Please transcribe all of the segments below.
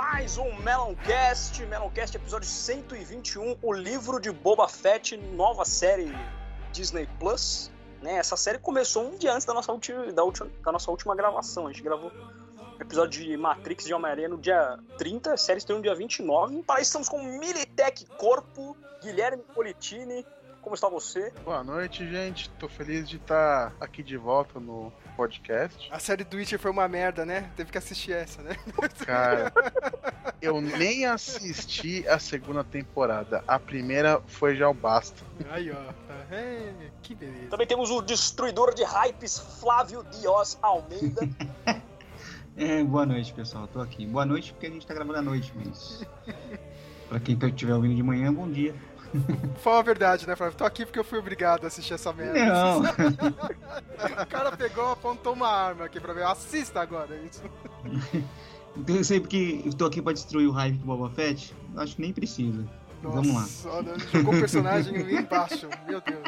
mais um Meloncast, Meloncast episódio 121, o livro de Boba Fett, nova série Disney Plus. Né? Essa série começou um dia antes da nossa, última, da, última, da nossa última gravação. A gente gravou o episódio de Matrix de Homem-Aranha no dia 30, a série estreou no dia 29. Para estamos com Militech Corpo, Guilherme Politini. Como está você? Boa noite, gente. Tô feliz de estar aqui de volta no podcast. A série do Witcher foi uma merda, né? Teve que assistir essa, né? Cara, eu nem assisti a segunda temporada. A primeira foi já o basta. Aí, ó. É, que beleza. Também temos o destruidor de hypes, Flávio Dios Almeida. é, boa noite, pessoal. Tô aqui. Boa noite porque a gente tá gravando à noite, mas. pra quem estiver ouvindo de manhã, bom dia. Fala a verdade, né, Flávio? Tô aqui porque eu fui obrigado a assistir essa merda. Não. o cara pegou, apontou uma arma aqui pra ver. Assista agora, é isso. Então eu sei porque eu tô aqui pra destruir o hype do Boba Fett. Acho que nem precisa. Nossa, Vamos lá. Olha, jogou o personagem embaixo. Meu Deus.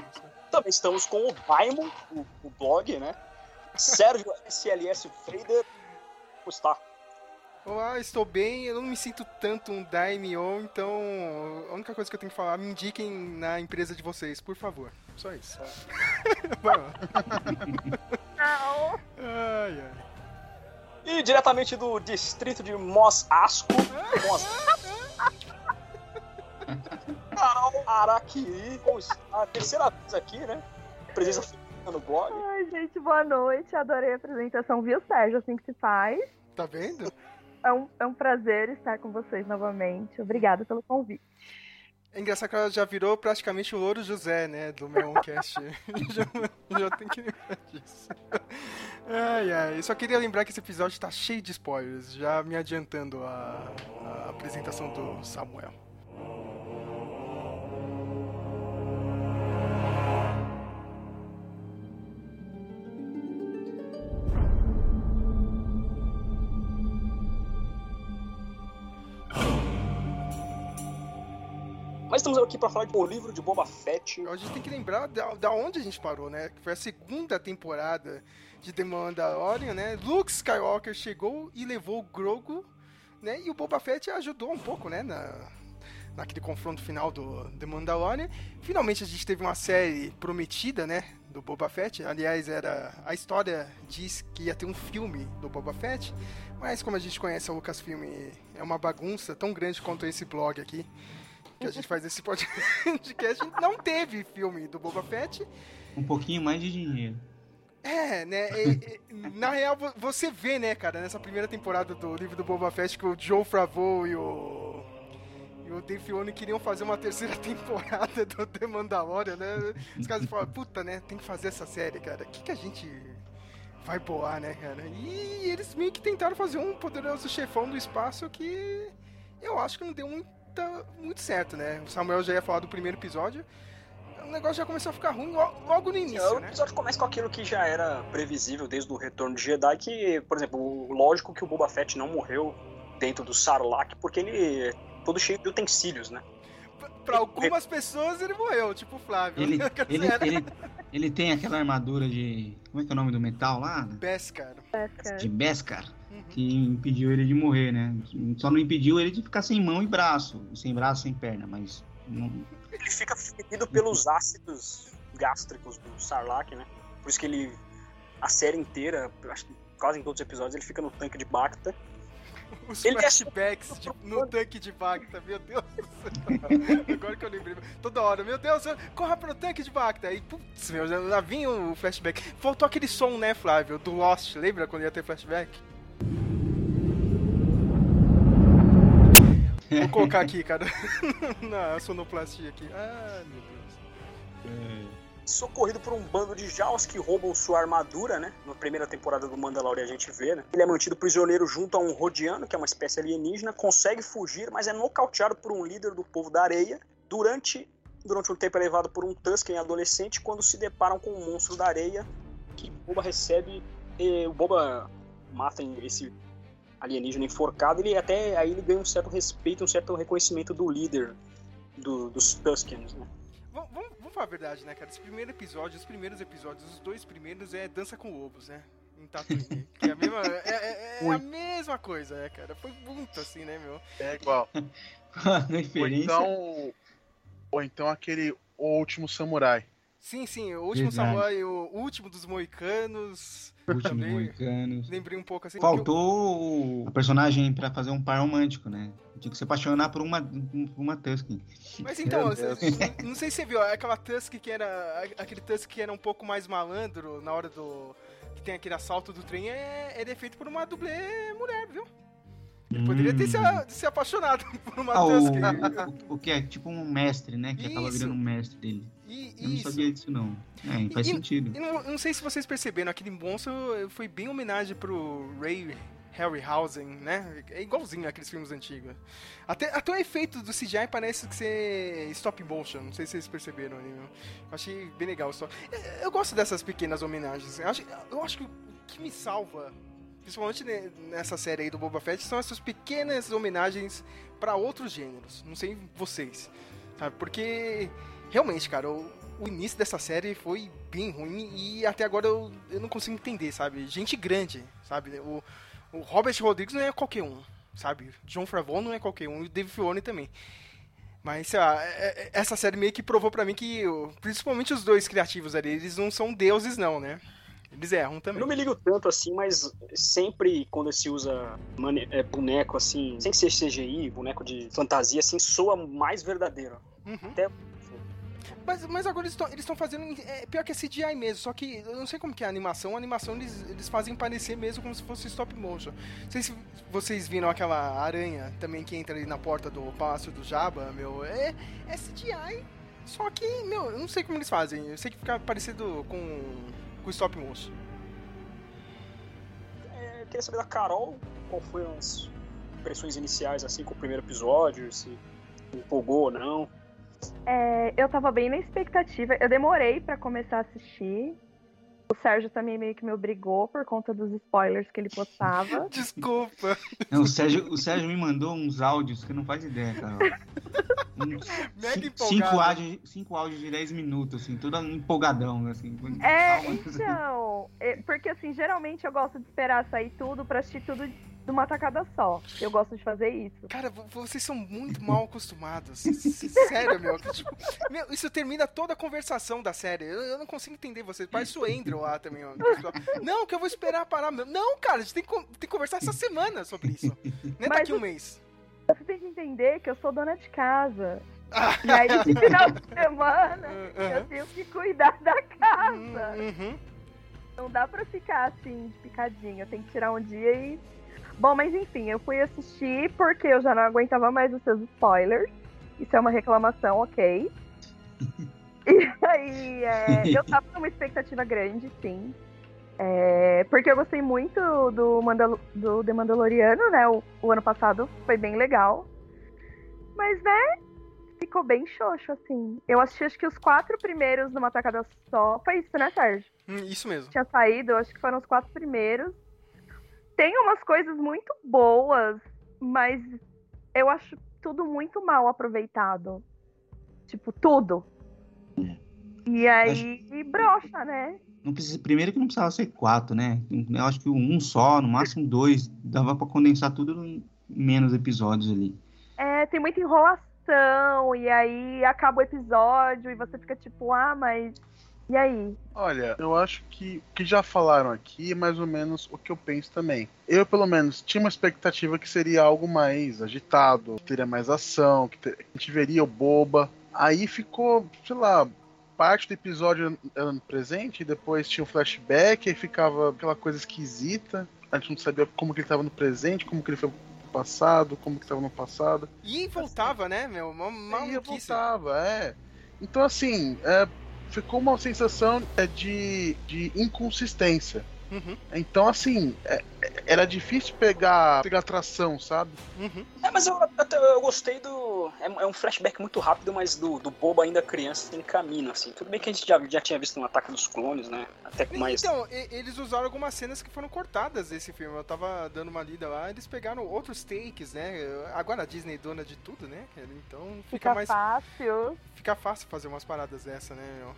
Também estamos com o Daimon, o, o blog, né? Sérgio SLS Fader. Está? Olá, estou bem. Eu não me sinto tanto um daimyo, então a única coisa que eu tenho que falar, me indiquem na empresa de vocês, por favor. Só isso. Vai lá. Ai, ai. E diretamente do distrito de Mos Asco, Mos... Carol Araquiri? A terceira vez aqui, né? Presença no blog. Ai, gente, boa noite. Adorei a apresentação, viu, Sérgio? Assim que se faz. Tá vendo? É um, é um prazer estar com vocês novamente. Obrigada pelo convite. É engraçado que ela já virou praticamente o Louro José, né? Do Meloncast. já, já tem que lembrar disso. Ai, ai. Eu só queria lembrar que esse episódio tá cheio de spoilers, já me adiantando a, a apresentação do Samuel. Mas estamos aqui para falar de um livro de Boba Fett. A gente tem que lembrar da, da onde a gente parou, né? Que foi a segunda temporada de The Mandalorian, né? Luke Skywalker chegou e levou o Grogu, né? E o Boba Fett ajudou um pouco, né? Na, naquele confronto final do The Mandalorian. Finalmente a gente teve uma série prometida, né? Do Boba Fett. Aliás, era a história diz que ia ter um filme do Boba Fett, mas como a gente conhece a Lucasfilm, é uma bagunça tão grande quanto esse blog aqui que a gente faz esse podcast, não teve filme do Boba Fett. Um pouquinho mais de dinheiro. É, né? E, e, na real, você vê, né, cara, nessa primeira temporada do livro do Boba Fett que o Joe Favreau e o e o Dave Filoni queriam fazer uma terceira temporada do The Mandalorian, né? Os caras falam, puta, né? Tem que fazer essa série, cara. O que, que a gente vai boar, né, cara? E eles meio que tentaram fazer um poderoso chefão do espaço que eu acho que não deu muito tá muito certo, né? O Samuel já ia falar do primeiro episódio. O negócio já começou a ficar ruim logo no início. Sim, o né? episódio começa com aquilo que já era previsível desde o retorno de Jedi, que, por exemplo, lógico que o Boba Fett não morreu dentro do Sarlacc, porque ele é todo cheio de utensílios, né? Pra algumas pessoas ele morreu, tipo o Flávio. Ele, ele, ele, ele, tem aquela armadura de. Como é que é o nome do metal lá? Beskar. Beskar. De Beskar que impediu ele de morrer, né? Só não impediu ele de ficar sem mão e braço, sem braço, sem perna, mas não... ele fica ferido pelos ácidos gástricos do Sarlacc, né? Por isso que ele a série inteira, acho que quase em todos os episódios ele fica no tanque de Bacta. Os Ele é- flashbacks de- no tanque de Bacta, meu Deus do céu. Agora que eu lembrei, toda hora, meu Deus, corra pro tanque de Bacta. Aí, putz, meu, já lá vinha o flashback. Faltou aquele som, né, Flávio, do Lost, lembra quando ia ter flashback? Vou colocar aqui, cara, na sonoplastia aqui. Ah, meu Deus. Socorrido por um bando de Jaws que roubam sua armadura, né? Na primeira temporada do Mandalorian a gente vê, né? Ele é mantido prisioneiro junto a um Rodiano, que é uma espécie alienígena, consegue fugir, mas é nocauteado por um líder do povo da areia. Durante, durante um tempo é levado por um Tusken adolescente quando se deparam com um monstro da areia que Boba recebe. E o Boba mata esse alienígena enforcado, ele até aí ele ganha um certo respeito, um certo reconhecimento do líder do- dos Tuskens, né? Vamos, vamos- falar a verdade, né, cara? Esse primeiro episódio, os primeiros episódios, os dois primeiros é Dança com Lobos, né? em Tatooine. Que é a mesma, é, é- é a mesma coisa, é, cara. Foi muito assim, né, meu? É igual. Ou então. Ou então aquele O Último Samurai. Sim, sim, o último Verdade. samurai, o último dos moicanos. Últimos também. Moicanos. Lembrei um pouco assim. porque eu- Faltou o personagem pra fazer um par romântico, né? Tinha que se apaixonar por uma, por uma Tusken. Mas então, cê- Deus. não sei se você viu, aquela Tusk que era. Aquele Tusk que era um pouco mais malandro na hora do. Que tem aquele assalto do trem, é, ele é feito por uma dublê mulher, viu? Ele poderia ter se, a- se apaixonado por uma Ah, Tusk. o, o que é tipo um mestre, né? Que acaba Isso. virando um mestre dele. E, Eu não isso. sabia disso, não. É, faz E- sentido. E não, não sei se vocês perceberam, aquele monstro foi bem homenagem pro Ray Harryhausen, né? É igualzinho aqueles filmes antigos. Até, até o efeito do CGI parece que ser stop motion, não sei se vocês perceberam ali. Eu achei bem legal. Só. Eu gosto dessas pequenas homenagens. Eu acho, eu acho que o que me salva, principalmente ne- nessa série aí do Boba Fett, são essas pequenas homenagens para outros gêneros. Não sei vocês, sabe? Porque realmente, cara, o, o início dessa série foi bem ruim e até agora eu, eu não consigo entender, sabe? Gente grande, sabe? O, o Robert Rodrigues não é qualquer um, sabe? John Favreau não é qualquer um e o Dave Filoni também. Mas, sei lá, é- é- essa série meio que provou pra mim que, principalmente os dois criativos ali, eles não são deuses não, né? Eles erram Eu também. não me ligo tanto assim, mas sempre quando se usa é, boneco assim, sem ser CGI, boneco de fantasia, assim, soa mais verdadeiro. Uhum. Até Mas, mas agora eles estão fazendo. É, pior que é CGI mesmo, só que eu não sei como que é a animação. A animação eles, eles fazem parecer mesmo como se fosse stop motion. Não sei se vocês viram aquela aranha também que entra ali na porta do Palácio do Jabba, meu. É, é CGI. Só que, meu, eu não sei como eles fazem. Eu sei que fica parecido com, com stop motion. é, eu queria saber da Carol qual foram as impressões iniciais assim com o primeiro episódio, se empolgou ou não. É, eu tava bem na expectativa. Eu demorei pra começar a assistir. O Sérgio também meio que me obrigou por conta dos spoilers que ele postava. Desculpa. Não, o, Sérgio, o Sérgio me mandou uns áudios que não faz ideia, cara. Empolgado. cinco, áudios, cinco áudios de 10 minutos, assim, tudo empolgadão, assim. É, Calma. então. é, porque assim, geralmente eu gosto de esperar sair tudo pra assistir tudo de uma tacada só. Eu gosto de fazer isso. Cara, vo- vocês são muito mal acostumados. Sério, meu. tipo, meu, Isso termina toda a conversação da série. Eu, eu não consigo entender vocês. Parece o Andrew lá também. Ó. Não, que eu vou esperar parar. Não, cara, a gente tem que, tem que conversar essa semana sobre isso. Nem Mas daqui um mês. Você tem que entender que eu sou dona de casa. Ah. E aí, de final de semana, eu Aham. tenho que cuidar da casa. Uhum. Não dá pra ficar assim, de picadinho. Tem que tirar um dia e. Bom, mas enfim, eu fui assistir porque eu já não aguentava mais os seus spoilers. Isso é uma reclamação, ok. E aí, é, eu tava numa expectativa grande, sim. É, porque eu gostei muito do, Mandal do The Mandaloriano, né? O, o ano passado foi bem legal. Mas, né? Ficou bem xoxo, assim. Eu assisti acho que os quatro primeiros numa tacada só. Foi isso, né, Sérgio? Hum, Isso mesmo. tinha saído, eu acho que foram os quatro primeiros. Tem umas coisas muito boas, mas eu acho tudo muito mal aproveitado. Tipo, tudo. E aí brocha, né? Não precisa, primeiro que não precisava ser quatro, né? Eu acho que um só, no máximo dois, dava pra condensar tudo em menos episódios ali. É, tem muita enrolação, e aí acaba o episódio e você fica tipo, ah, mas. E aí? Olha, eu acho que o que já falaram aqui é mais ou menos o que eu penso também. Eu, pelo menos, tinha uma expectativa que seria algo mais agitado, que teria mais ação, que ter- a gente veria o boba. Aí ficou, sei lá, parte do episódio era no presente, e depois tinha um flashback, aí ficava aquela coisa esquisita. A gente não sabia como que ele estava no presente, como que ele foi pro passado, como que estava no passado. E voltava, né, meu? Eu maluquice. voltava, é. Então, assim, é, ficou uma sensação é, de, de inconsistência. Uhum. Então, assim, é, é- era difícil pegar, pegar tração, sabe? Uhum. É, mas eu, até- eu gostei do. É, é um flashback muito rápido, mas do, do Boba ainda criança em caminho, assim. Tudo bem que a gente já, já tinha visto um ataque dos clones, né? Até com mais. Então, e- eles usaram algumas cenas que foram cortadas desse filme. Eu tava dando uma lida lá, eles pegaram outros takes, né? Agora a Disney é dona de tudo, né? Então fica, Fica mais. fácil. Fica fácil fazer umas paradas dessa, né, meu?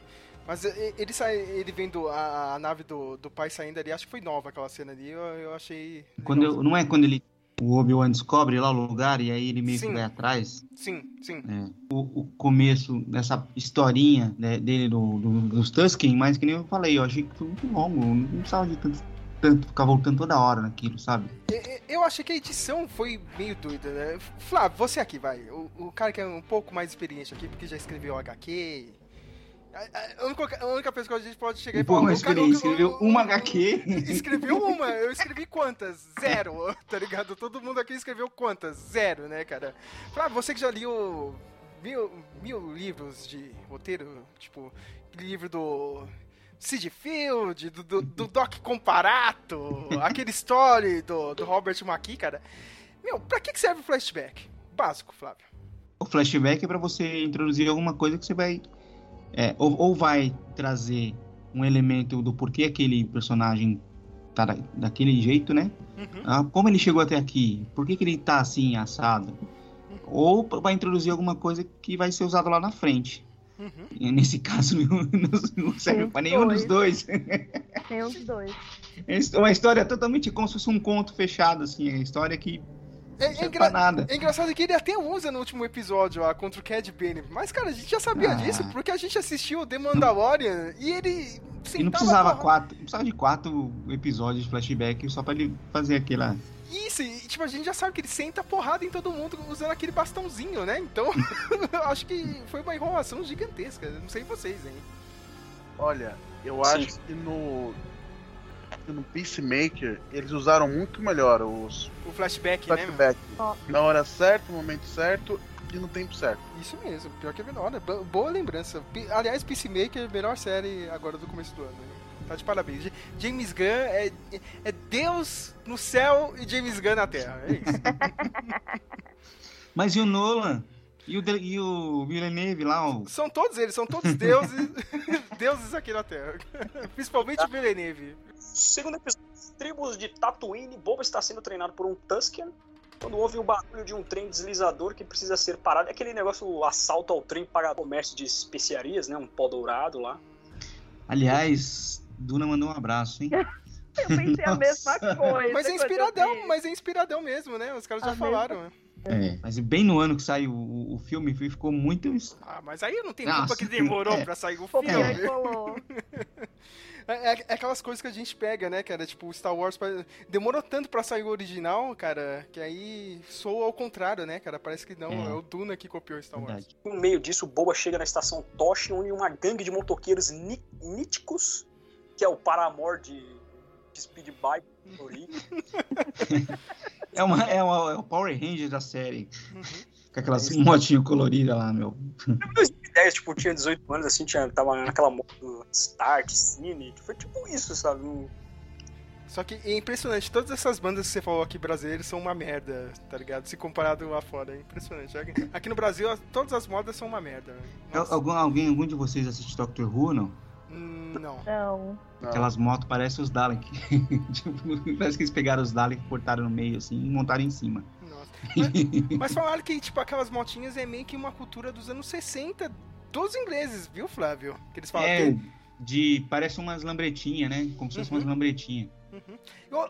Mas ele sai, ele vendo a, a nave do, do pai saindo ali, acho que foi nova aquela cena ali, eu, eu achei. Quando eu- não é quando ele. O Obi-Wan descobre lá o lugar e aí ele meio Sim. que vai atrás. Sim, sim. É, o, o começo dessa historinha né, dele do, do- dos Tusken, mas que nem eu falei, eu achei que foi muito longo. Não precisava de tanto, tanto ficar voltando toda hora naquilo, sabe? Eu achei que a edição foi meio doida, né? Flávio, você aqui, vai. O, o cara que é um pouco mais experiente aqui, porque já escreveu HQ. A, única, a única pessoa que a gente pode chegar e falar. o- o- escreveu uma HQ. Escreveu uma, eu escrevi quantas? Zero, tá ligado? Todo mundo aqui escreveu quantas? Zero, né, cara? Flávio, você que já leu mil, mil livros de roteiro, tipo, livro do Sid Field, do, do, do Doc Comparato, aquele story do, do Robert McKee, cara. Meu, pra que serve o flashback? Básico, Flávio. O flashback é pra você introduzir alguma coisa que você vai. É, ou, ou vai trazer um elemento do porquê aquele personagem tá da- daquele jeito, né? Uhum. Ah, como ele chegou até aqui? Por que, que ele tá assim, assado? Ou vai introduzir alguma coisa que vai ser usado lá na frente. Uhum. Nesse caso, não, não- serve pra nenhum dos dois. Tem os dois. É uma história totalmente como se fosse um conto fechado, assim. É uma história que É, não é engra- pra nada. É engraçado que ele até usa no último episódio lá contra o Cad Bane. Mas, cara, a gente já sabia Ah. disso porque a gente assistiu The Mandalorian e ele. E não precisava, porra- quatro, não precisava de quatro episódios de flashback só pra ele fazer aquela. Isso, e tipo, a gente já sabe que ele senta porrada em todo mundo usando aquele bastãozinho, né? Então, eu acho que foi uma enrolação gigantesca. Não sei vocês, hein? Olha, eu Sim. acho que no. No Peacemaker, eles usaram muito melhor os O flashback, né? meu? flashbacks. Ó. Na hora certa, no momento certo e no tempo certo. Isso mesmo, pior que é menor, né? Bo- Boa lembrança. Aliás, Peacemaker, melhor série agora do começo do ano. né? Tá de parabéns. James Gunn é, é Deus no céu e James Gunn na terra. É isso. Mas e o Nolan? E o, De- e o Villeneuve lá, o... São todos eles, são todos deuses, deuses aqui na Terra. Principalmente o Villeneuve. Segundo episódio, tribos de Tatooine, Boba está sendo treinado por um Tusken. Quando houve o barulho de um trem deslizador que precisa ser parado, é aquele negócio, o assalto ao trem para comércio de especiarias, né? Um pó dourado lá. Aliás, Duna mandou um abraço, hein? Eu pensei a mesma coisa. Mas é inspiradão, mas é inspiradão mesmo, né? Os caras já Ah, falaram. né? É. Mas bem no ano que saiu o, o filme, ficou muito. Ah, mas aí não tenho Nossa, culpa que demorou é. pra sair o filme. É, é- é aquelas coisas que a gente pega, né, cara? Tipo, Star Wars demorou tanto pra sair o original, cara, que aí soa ao contrário, né, cara? Parece que não, é, É. o Duna que copiou Star Wars. Verdade. No meio disso, o Boba chega na estação Toshi, onde uma gangue de motoqueiros ní- níticos, que é o Paramor de, de Speed Bike, É, uma, é, uma- é o Power Ranger da série. Uhum. Com aquelas motinhas coloridas lá, meu. 2010, tipo, tinha 18 anos, assim, tinha, tava naquela moto Start, Cine, foi tipo isso, sabe? Um- Só que é impressionante, todas essas bandas que você falou aqui brasileiras são uma merda, tá ligado? Se comparado lá fora, é impressionante. Aqui- no Brasil, as- todas as modas são uma merda. né? Algum, alguém, algum de vocês assiste Doctor Who, não? Hum, Não. Não. Não. Aquelas motos parecem os Dalek. tipo, parece que eles pegaram os Dalek, cortaram no meio assim e montaram em cima. Mas, mas falaram que, tipo, aquelas motinhas é meio que uma cultura dos anos 60 dos ingleses, viu, Flávio? Que eles falam É, que- de. Parece umas lambretinhas, né? Como se fossem Uhum. umas lambretinhas. Uhum.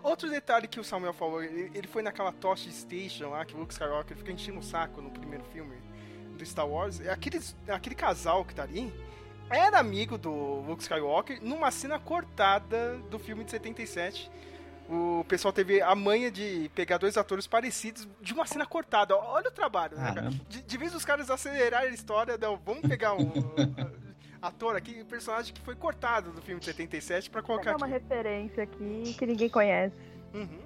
Outro detalhe que o Samuel falou, ele, ele foi naquela Tosh Station lá, que o Luke Skywalker fica enchendo o saco no primeiro filme do Star Wars. É aqueles, aquele casal que tá ali era amigo do Luke Skywalker numa cena cortada do filme de 77. O pessoal teve a manha de pegar dois atores parecidos de uma cena cortada. Olha o trabalho, né, cara? De, de vez os caras acelerarem a história, não, vamos pegar um ator aqui, um personagem que foi cortado do filme de 77 pra Vou colocar dar uma aqui. referência aqui que ninguém conhece. Uhum.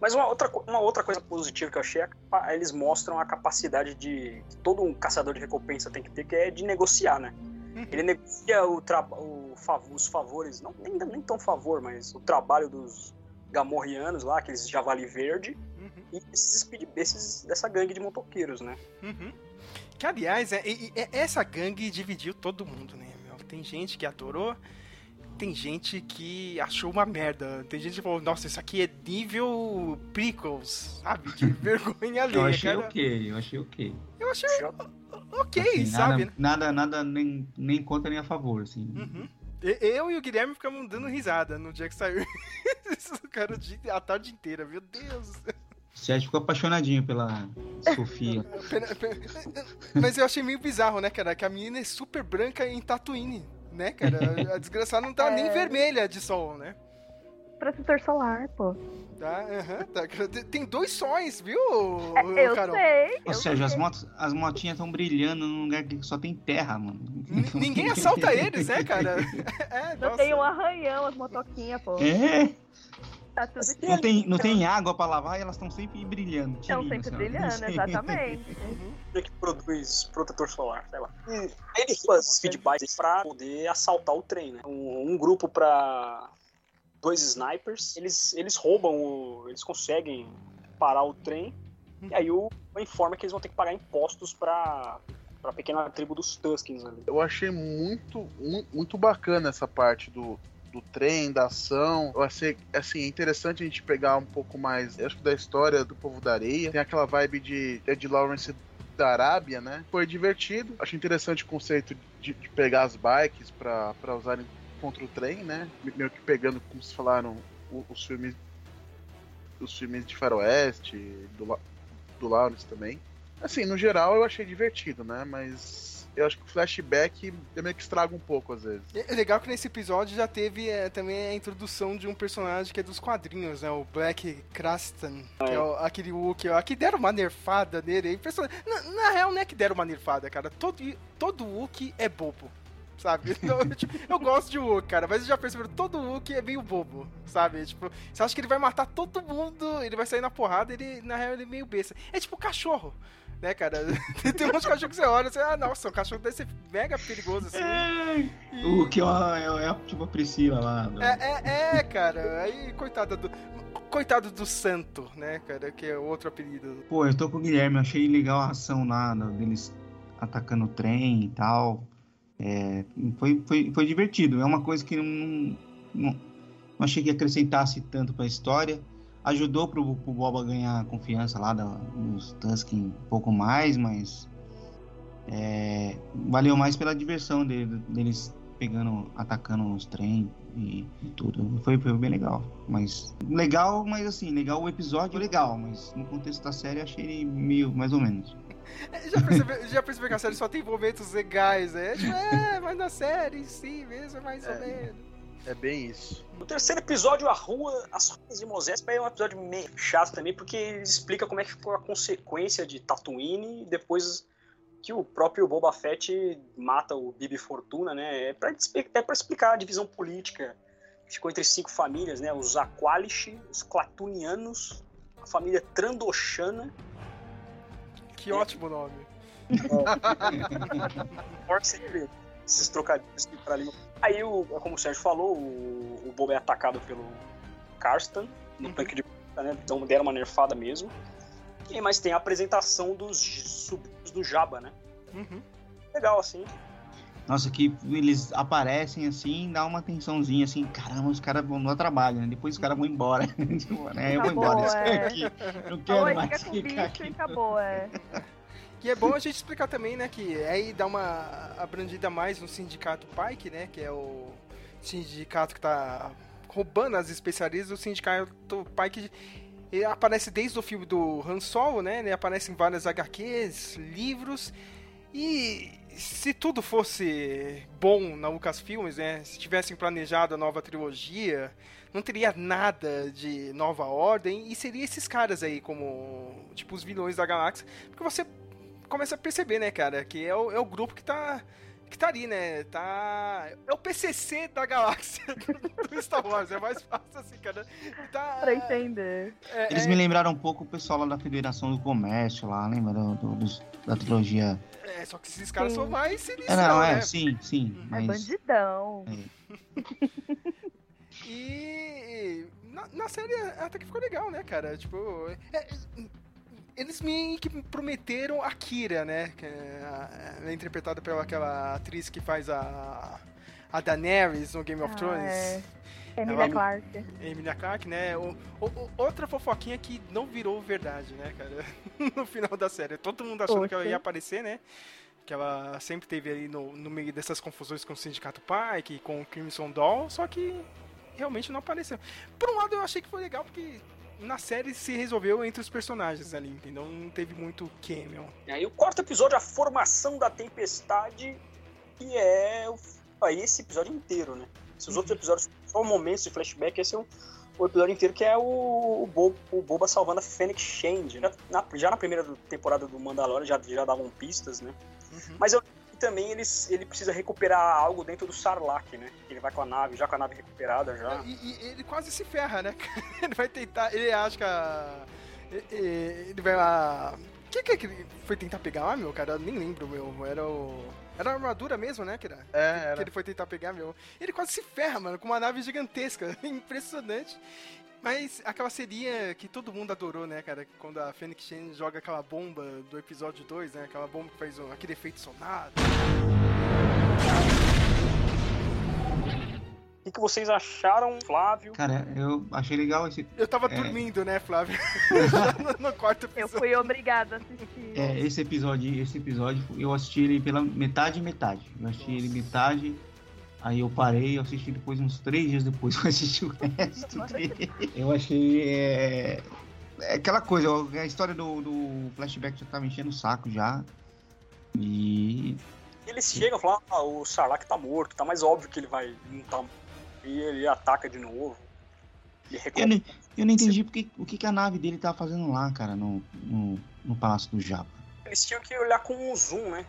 Mas uma outra, uma outra coisa positiva que eu achei é eles mostram a capacidade de que todo um caçador de recompensa tem que ter, que é de negociar, né? Ele negocia o, o fav- os favores, não, nem, nem tão favor, mas o trabalho dos, gamorreanos lá, aqueles javali verde, Uhum, e esses, esses dessa gangue de motoqueiros, né? uhum. Que, aliás, é, é- é- essa gangue dividiu todo mundo, né, meu? Tem gente que adorou, tem gente que achou uma merda. Tem gente que falou, nossa, isso aqui é nível prequels, sabe? De vergonha alheia, Eu achei cara. ok, eu achei ok. Eu achei ok, Assim, sabe? Nada, nada, nada nem, nem contra nem a favor, assim. Uhum. Eu e o Guilherme ficamos dando risada no dia que saiu. Isso, cara, a tarde inteira, meu Deus. Sérgio ficou apaixonadinho pela Sofia. Mas eu achei meio bizarro, né, cara? Que a menina é super branca em Tatooine, né, cara? A desgraçada não tá nem É. vermelha de sol, né? Protetor solar, pô. Tá, aham, tá. Tem dois sóis, viu, É, eu Carol? sei. Ou eu seja, as, sei. motos, as motinhas estão brilhando num lugar que só tem terra, mano. N- Ninguém assalta eles, né, cara? É, Não nossa. tem um arranhão, as motoquinhas, pô. É, Tá tudo não tem, não então. tem água pra lavar e elas estão sempre brilhando. Estão sempre assim, ó. brilhando, exatamente. que produz protetor solar, sei lá. Aí ele rouba as speed bikes pra poder assaltar o trem, né? Um, um grupo pra dois snipers, eles, eles roubam, o, eles conseguem parar o trem, e aí o, o informa que eles vão ter que pagar impostos pra, pra pequena tribo dos Tuskins ali. Eu achei muito, mu- muito bacana essa parte do, do trem, da ação. Eu achei, assim, interessante a gente pegar um pouco mais, acho que da história do povo da areia. Tem aquela vibe de Ed Lawrence da Arábia, né? Foi divertido. Achei interessante o conceito de, de pegar as bikes pra usarem contra o trem, né? Meio que pegando, como se falaram, o- os filmes os filmes de faroeste, do, do Lawrence também. Assim, no geral eu achei divertido, né? Mas eu acho que o flashback meio que estraga um pouco às vezes. É legal que nesse episódio já teve é, também a introdução de um personagem que é dos quadrinhos, né? O Black Krastan, que é o- aquele ó, que deram uma nerfada nele. é. Na, na real, não é que deram uma nerfada, cara. Todo, todo Wookiee é bobo. Sabe? Então, tipo, eu gosto de Wookiee, cara, mas já perceberam, todo Wookiee é meio bobo, sabe? Tipo, você acha que ele vai matar todo mundo, ele vai sair na porrada, ele, na real, ele é meio besta. É tipo cachorro, né, cara? Tem uns cachorros que você olha e você, ah, nossa, o cachorro deve ser mega perigoso assim. E- O que é, é, é tipo a Priscila lá. do- é, é, é, cara. Aí, coitada do. Coitado do Santo, né, cara? Que é outro apelido. Pô, eu tô com o Guilherme, achei legal a ação lá, do- deles atacando o trem e tal. É, foi, foi, foi divertido. É uma coisa que não, não, não achei que acrescentasse tanto pra história. Ajudou pro, pro Boba ganhar confiança lá da, nos Tusken um pouco mais, mas é, valeu mais pela diversão dele- deles pegando, atacando os trem e, e tudo. Foi, foi bem legal. Mas legal, mas assim, legal o episódio, legal, mas no contexto da série achei ele meio mais ou menos. Já percebeu, já percebeu que a série só tem momentos legais, né? Tipo, é, mas na série em si mesmo é mais ou É. menos. É bem isso. O terceiro episódio, a rua, as ruas de Mosés, é um episódio meio chato também, porque ele explica como é que ficou a consequência de Tatooine e depois que o próprio Boba Fett mata o Bibi Fortuna, né? É pra, expli- é pra explicar a divisão política que ficou entre cinco famílias, né? Os Aqualish, os Clatunianos, a família Trandoshana, Que ótimo nome. Sempre esses trocadilhos aqui pra ali. Aí, o, como o Sérgio falou, o, o Boba é atacado pelo Karstan no Uhum. tanque de né? Então deram uma nerfada mesmo. E, mas tem a apresentação dos sobrinhos do Jabba, né? Uhum. Legal, assim. Nossa, que eles aparecem assim, dá uma tensãozinha assim, caramba, os caras vão no trabalho, né? Depois os caras vão embora. Tipo, né? Eu vou Acabou, embora. É. aqui. Não quero aí mais fica com o ficar bicho aqui. acabou, é. E é bom a gente explicar também, né, que aí dá uma abrangida mais no sindicato Pike, né, que é o sindicato que tá roubando as especiarias do sindicato Pike. Ele aparece desde o filme do Han Solo, né, ele aparece em várias HQs, livros, e se tudo fosse bom na Lucasfilmes, né, se tivessem planejado a nova trilogia, não teria nada de nova ordem, e seria esses caras aí como, tipo, os vilões da galáxia, porque você começa a perceber, né, cara, que é o, é o grupo que tá que tá ali, né? Tá. É o PCC da galáxia do Star Wars. É mais fácil assim, cara. Tá. Pra entender. é- Eles é- me lembraram um pouco o pessoal lá da Federação do Comércio, lá, lembra do, do- dos- da trilogia? É, só que esses caras Sim. são mais É, sinistrão, não, é, né? sim, sim. É Mas bandidão. E. Na Na, série até que ficou legal, né, cara? Tipo, é- é- eles meio que prometeram a Kira, né? Que é, ela é interpretada pela aquela atriz que faz a, a Daenerys no Game of Ah, Thrones. é. Emilia Ela- Clarke. Emilia Clarke, né? O- o- outra fofoquinha que não virou verdade, né, cara? no final da série. Todo mundo achando que ela ia aparecer, né? Que ela sempre teve ali no, no meio dessas confusões com o Sindicato Pike, com o Crimson Dawn, só que realmente não apareceu. Por um lado, eu achei que foi legal, porque na série se resolveu entre os personagens ali, entendeu? Não teve muito cameo. E aí o quarto episódio, a formação da tempestade, que é aí esse episódio inteiro, né? Se os outros episódios são momentos de flashback, esse é o, o episódio inteiro que é o, o, Bo- o Boba salvando a Fennec Shand. né? Na- já na primeira temporada do Mandalorian já, já davam pistas, né? Uhum. Mas eu também eles, ele precisa recuperar algo dentro do Sarlacc, né? Ele vai com a nave, já com a nave recuperada já. E, e ele quase se ferra, né? ele vai tentar. Ele acha que a. Ele vai lá. O que, que, que ele foi tentar pegar lá, meu, cara? Eu nem lembro, meu. Era o. Era a armadura mesmo, né, que era? É, Que era. ele foi tentar pegar, meu. Ele quase se ferra, mano, com uma nave gigantesca. Impressionante. Mas aquela seria que todo mundo adorou, né, cara? Quando a Fênix Shen joga aquela bomba do episódio 2, né? Aquela bomba que faz um- aquele efeito sonado. O que, que vocês acharam, Flávio? Cara, eu achei legal esse. Eu tava É. dormindo, né, Flávio? no, no quarto Eu episódio. fui obrigada a assistir. É, esse episódio, esse episódio, eu assisti ele pela metade e metade. Eu assisti ele metade, aí eu parei, eu assisti depois uns três dias depois, eu assisti o resto dele. Eu achei. É, é aquela coisa, a história do, do flashback já tava enchendo o saco já. E. Eles chegam e falam, ah, o Sarlacc tá morto, tá mais óbvio que ele vai. Não tá... E ele ataca de novo. E Eu não, eu não entendi porque, o que, que a nave dele tava fazendo lá, cara, no, no, no Palácio do Japa. Eles tinham que olhar com um zoom, né?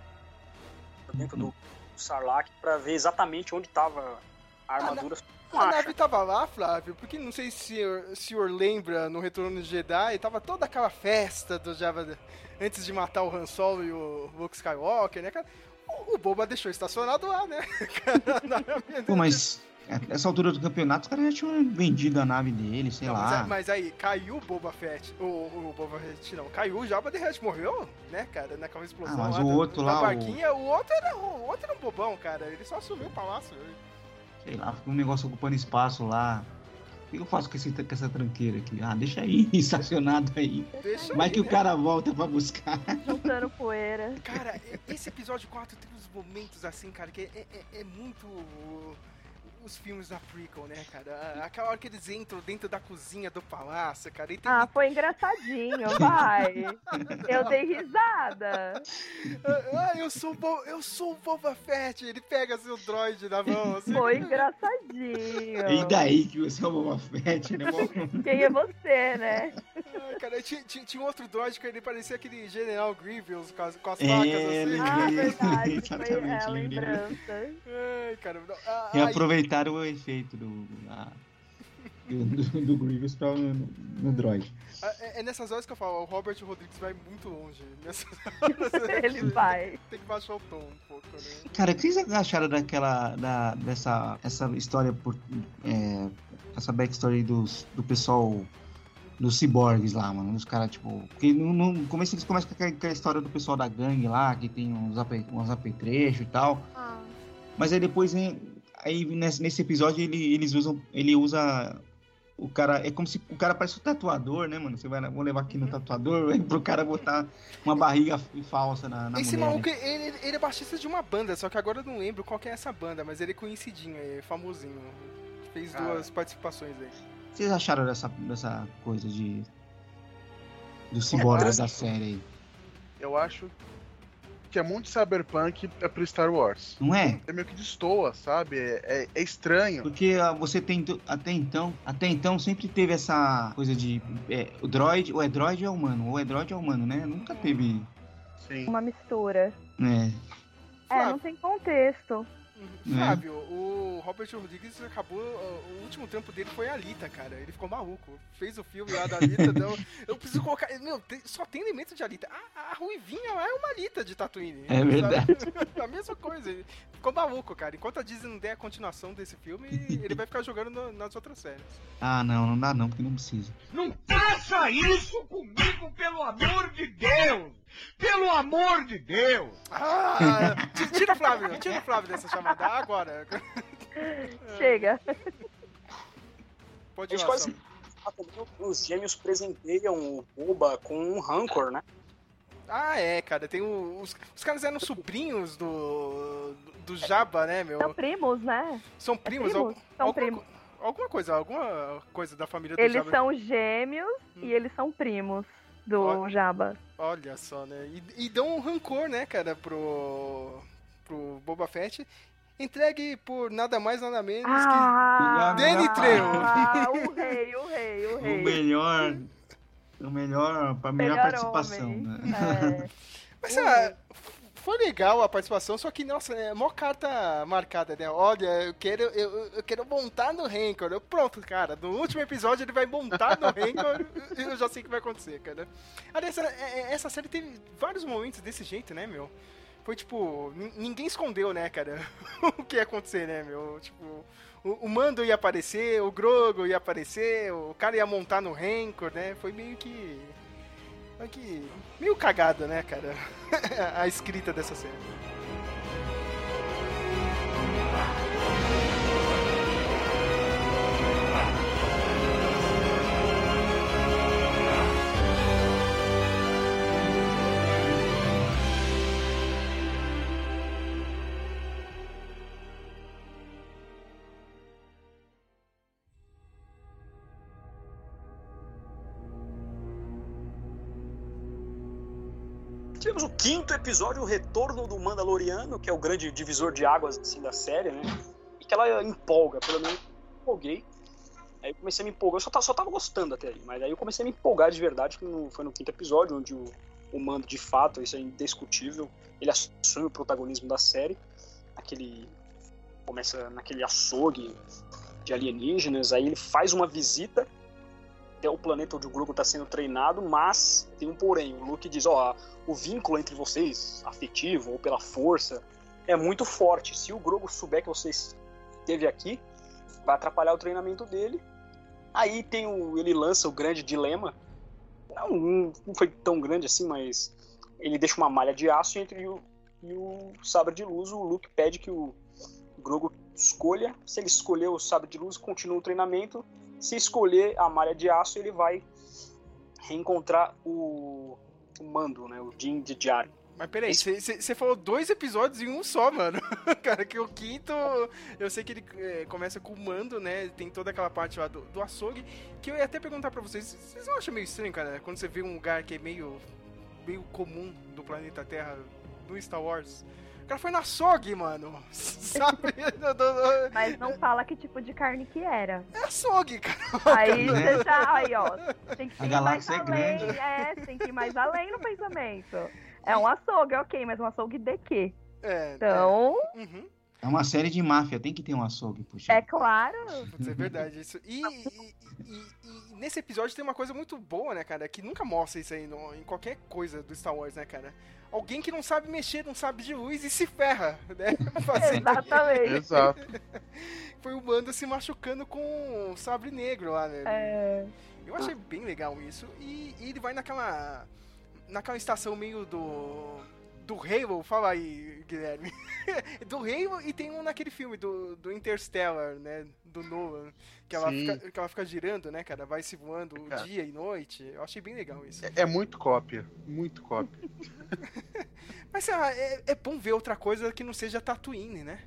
Dentro do Sarlacc pra ver exatamente onde tava a armadura. Não A acha. nave tava lá, Flávio, porque não sei se o senhor lembra no Retorno de Jedi, tava toda aquela festa do Java antes de matar o Han Solo e o Luke Skywalker, né, cara? O, o Boba deixou estacionado lá, né? Cara, na Pô, mas nessa altura do campeonato os caras já tinham vendido a nave dele, sei Não, mas, lá. aí- mas aí, caiu o Boba Fett. O, o Boba Fett não, caiu o Jabba the Hutt, morreu, né, cara, naquela explosão Ah, mas lá o da- outro da lá, o- barquinha. O... outro era, o outro era um bobão, cara. Ele só assumiu o palácio. Sei lá, fica um negócio ocupando espaço lá. O que eu faço com, esse, com essa tranqueira aqui? Ah, deixa aí, estacionado aí. Deixa Vai aí, que o né? cara volta pra buscar. Juntando poeira. Cara, esse episódio 4 tem uns momentos assim, cara, que é, é- é muito os filmes da prequel, né, cara? Aquela hora que eles entram dentro da cozinha do palácio, cara, e tem Ah, foi engraçadinho, vai. Eu dei risada. Ah, eu sou o eu sou o Boba Fett, ele pega seu droid na mão, assim. Foi engraçadinho. E daí que você é o Boba Fett, né? Quem é você, né? Ah, cara, tinha, tinha, tinha um outro droid que ele parecia aquele General Grievous com as, com as É, facas assim. Ah, verdade. Foi Exatamente, a lembrei. lembrança. Ai, cara, não, ah, E aí- aproveitaram o efeito do, a- do, do, do Grievous pra, no, no droid. ah, é, é nessas horas que eu falo, o Robert Rodrigues vai muito longe. Nessas horas Ele vai. tem que baixar o tom um pouco, né? Cara, o que vocês acharam daquela. Da, dessa essa história por. É, essa backstory dos, do pessoal. Dos ciborgues lá, mano. Dos caras, tipo. Porque no, no começo eles começam com aquela, história do pessoal da gangue lá, que tem uns, ape, uns apetrechos e tal. Ah, Mas aí depois, aí nesse, episódio ele, eles usam, ele usa o cara, é como se o cara parece um tatuador, né, mano? Você vai, vou levar aqui no tatuador pro cara botar uma barriga falsa na, na Esse mulher. maluco, né? ele, ele é baixista de uma banda, só que agora eu não lembro qual que é essa banda, mas ele é conhecidinho, é famosinho. Fez Ah. duas participações aí. Vocês acharam dessa, dessa coisa de do ciborgue da série aí? Eu acho que é muito cyberpunk é pro Star Wars. Não é? É meio que destoa, sabe? É, é- é estranho. Porque ah, você tem até então, até então sempre teve essa coisa de é, o droid, ou é droid ou é humano, ou é droid ou é humano, né? Nunca teve, Sim. uma mistura. né? É, não tem contexto. Uhum. Fábio, o Robert Rodrigues acabou. O último tempo dele foi a Alita, cara. Ele ficou maluco. Fez o filme lá da Alita. então, eu preciso colocar. Meu, só tem elemento de Alita. A, a Ruivinha lá é uma Alita de Tatooine. É verdade. a mesma coisa. Ele ficou maluco, cara. Enquanto a Disney não der a continuação desse filme, ele vai ficar jogando no, nas outras séries. Ah, não, não dá não, porque não precisa. Não faça isso comigo, pelo amor de Deus! Pelo amor de Deus! Ah, tira o Flávio, tira o Flávio dessa chamada agora. Chega. Pode ir lá, quase os gêmeos presenteiam o Boba com um rancor, né? Ah, é, cara. Tem o- os, os caras eram sobrinhos do, do Jabba, né, meu? São primos, né? São primos? primos, algum- são alguma, primos. alguma coisa, alguma coisa da família do Eles Jabba. são gêmeos Hum. e eles são primos do Ó. Jabba. Olha só, né? E, e dão um rancor, né, cara, pro, pro Boba Fett. Entregue por nada mais, nada menos Ah, Danny Trejo. Ah, o rei, o rei, o O rei. melhor. O melhor. A melhor, participação, homem. né? É. que... Mas, ah, foi legal a participação, só que, nossa, é mó carta marcada, né? Olha, eu quero, eu, eu quero montar no Rancor. Eu, pronto, cara, no último episódio ele vai montar no Rancor e eu já sei o que vai acontecer, cara. Aliás, essa, é- essa série teve vários momentos desse jeito, né, meu? Foi tipo, nin- ninguém escondeu, né, cara, o que ia acontecer, né, meu? Tipo, o, o Mando ia aparecer, o Grogo ia aparecer, o cara ia montar no Rancor, né? Foi meio que. Meio que. meio cagada, né, cara? a escrita dessa série. Tivemos o quinto episódio, o retorno do Mandaloriano, que é o grande divisor de águas assim, da série, né? E que ela empolga, pelo menos empolguei. Aí eu comecei a me empolgar, eu só, tava- só tava gostando até aí, mas aí eu comecei a me empolgar de verdade, que foi no quinto episódio, onde o, o Mando, de fato, isso é indiscutível, ele assume o protagonismo da série, aquele começa naquele açougue de alienígenas, aí ele faz uma visita até o planeta onde o Grogu está sendo treinado, mas tem um porém. O Luke diz, ó, o vínculo entre vocês, afetivo ou pela força, é muito forte. Se o Grogu souber que você esteve aqui, vai atrapalhar o treinamento dele. Aí tem o, ele lança o grande dilema. Não, não foi tão grande assim, mas ele deixa uma malha de aço entre o e o sabre de luz. O Luke pede que o Grogu escolha. Se ele escolher o sabre de luz, continua o treinamento. Se escolher a malha de aço, ele vai reencontrar o, o Mando, né? O Din de Jar. Mas peraí, você falou dois episódios em um só, mano. Cara, que o quinto, eu sei que ele é, começa com o mando, né? Tem toda aquela parte lá do, do açougue. Que eu ia até perguntar pra vocês, vocês não acham meio estranho, cara? Quando você vê um lugar que é meio, meio comum do planeta Terra, do Star Wars. O cara foi no açougue, mano. Sabe? Mas não fala que tipo de carne que era. É açougue, cara. Aí você já, aí, ó, tem que ir mais é além. grande. É, tem que ir mais além no pensamento. É um açougue, ok, mas um açougue de quê? É, Então, é. Uhum. É uma série de máfia, tem que ter um açougue, puxa. é claro. Putz, é verdade isso. E, e- e- e nesse episódio tem uma coisa muito boa, né, cara? Que nunca mostra isso aí no- em qualquer coisa do Star Wars, né, cara? Alguém que não sabe mexer, não sabe de luz e se ferra, né? Fazendo- Exatamente. Exato. Foi o Mando se machucando com o sabre negro lá, né? É, Eu achei bem legal isso. E, e ele vai naquela. naquela estação meio do. Do Halo, fala aí, Guilherme. do Halo e tem um naquele filme do, do Interstellar, né? Do Nolan. Que ela, Sim. fica, que ela fica girando, né, cara? Vai se voando Cara. dia e noite. Eu achei bem legal isso. É, é muito cópia. Muito cópia. Mas sei lá, é, é bom ver outra coisa que não seja Tatooine, né?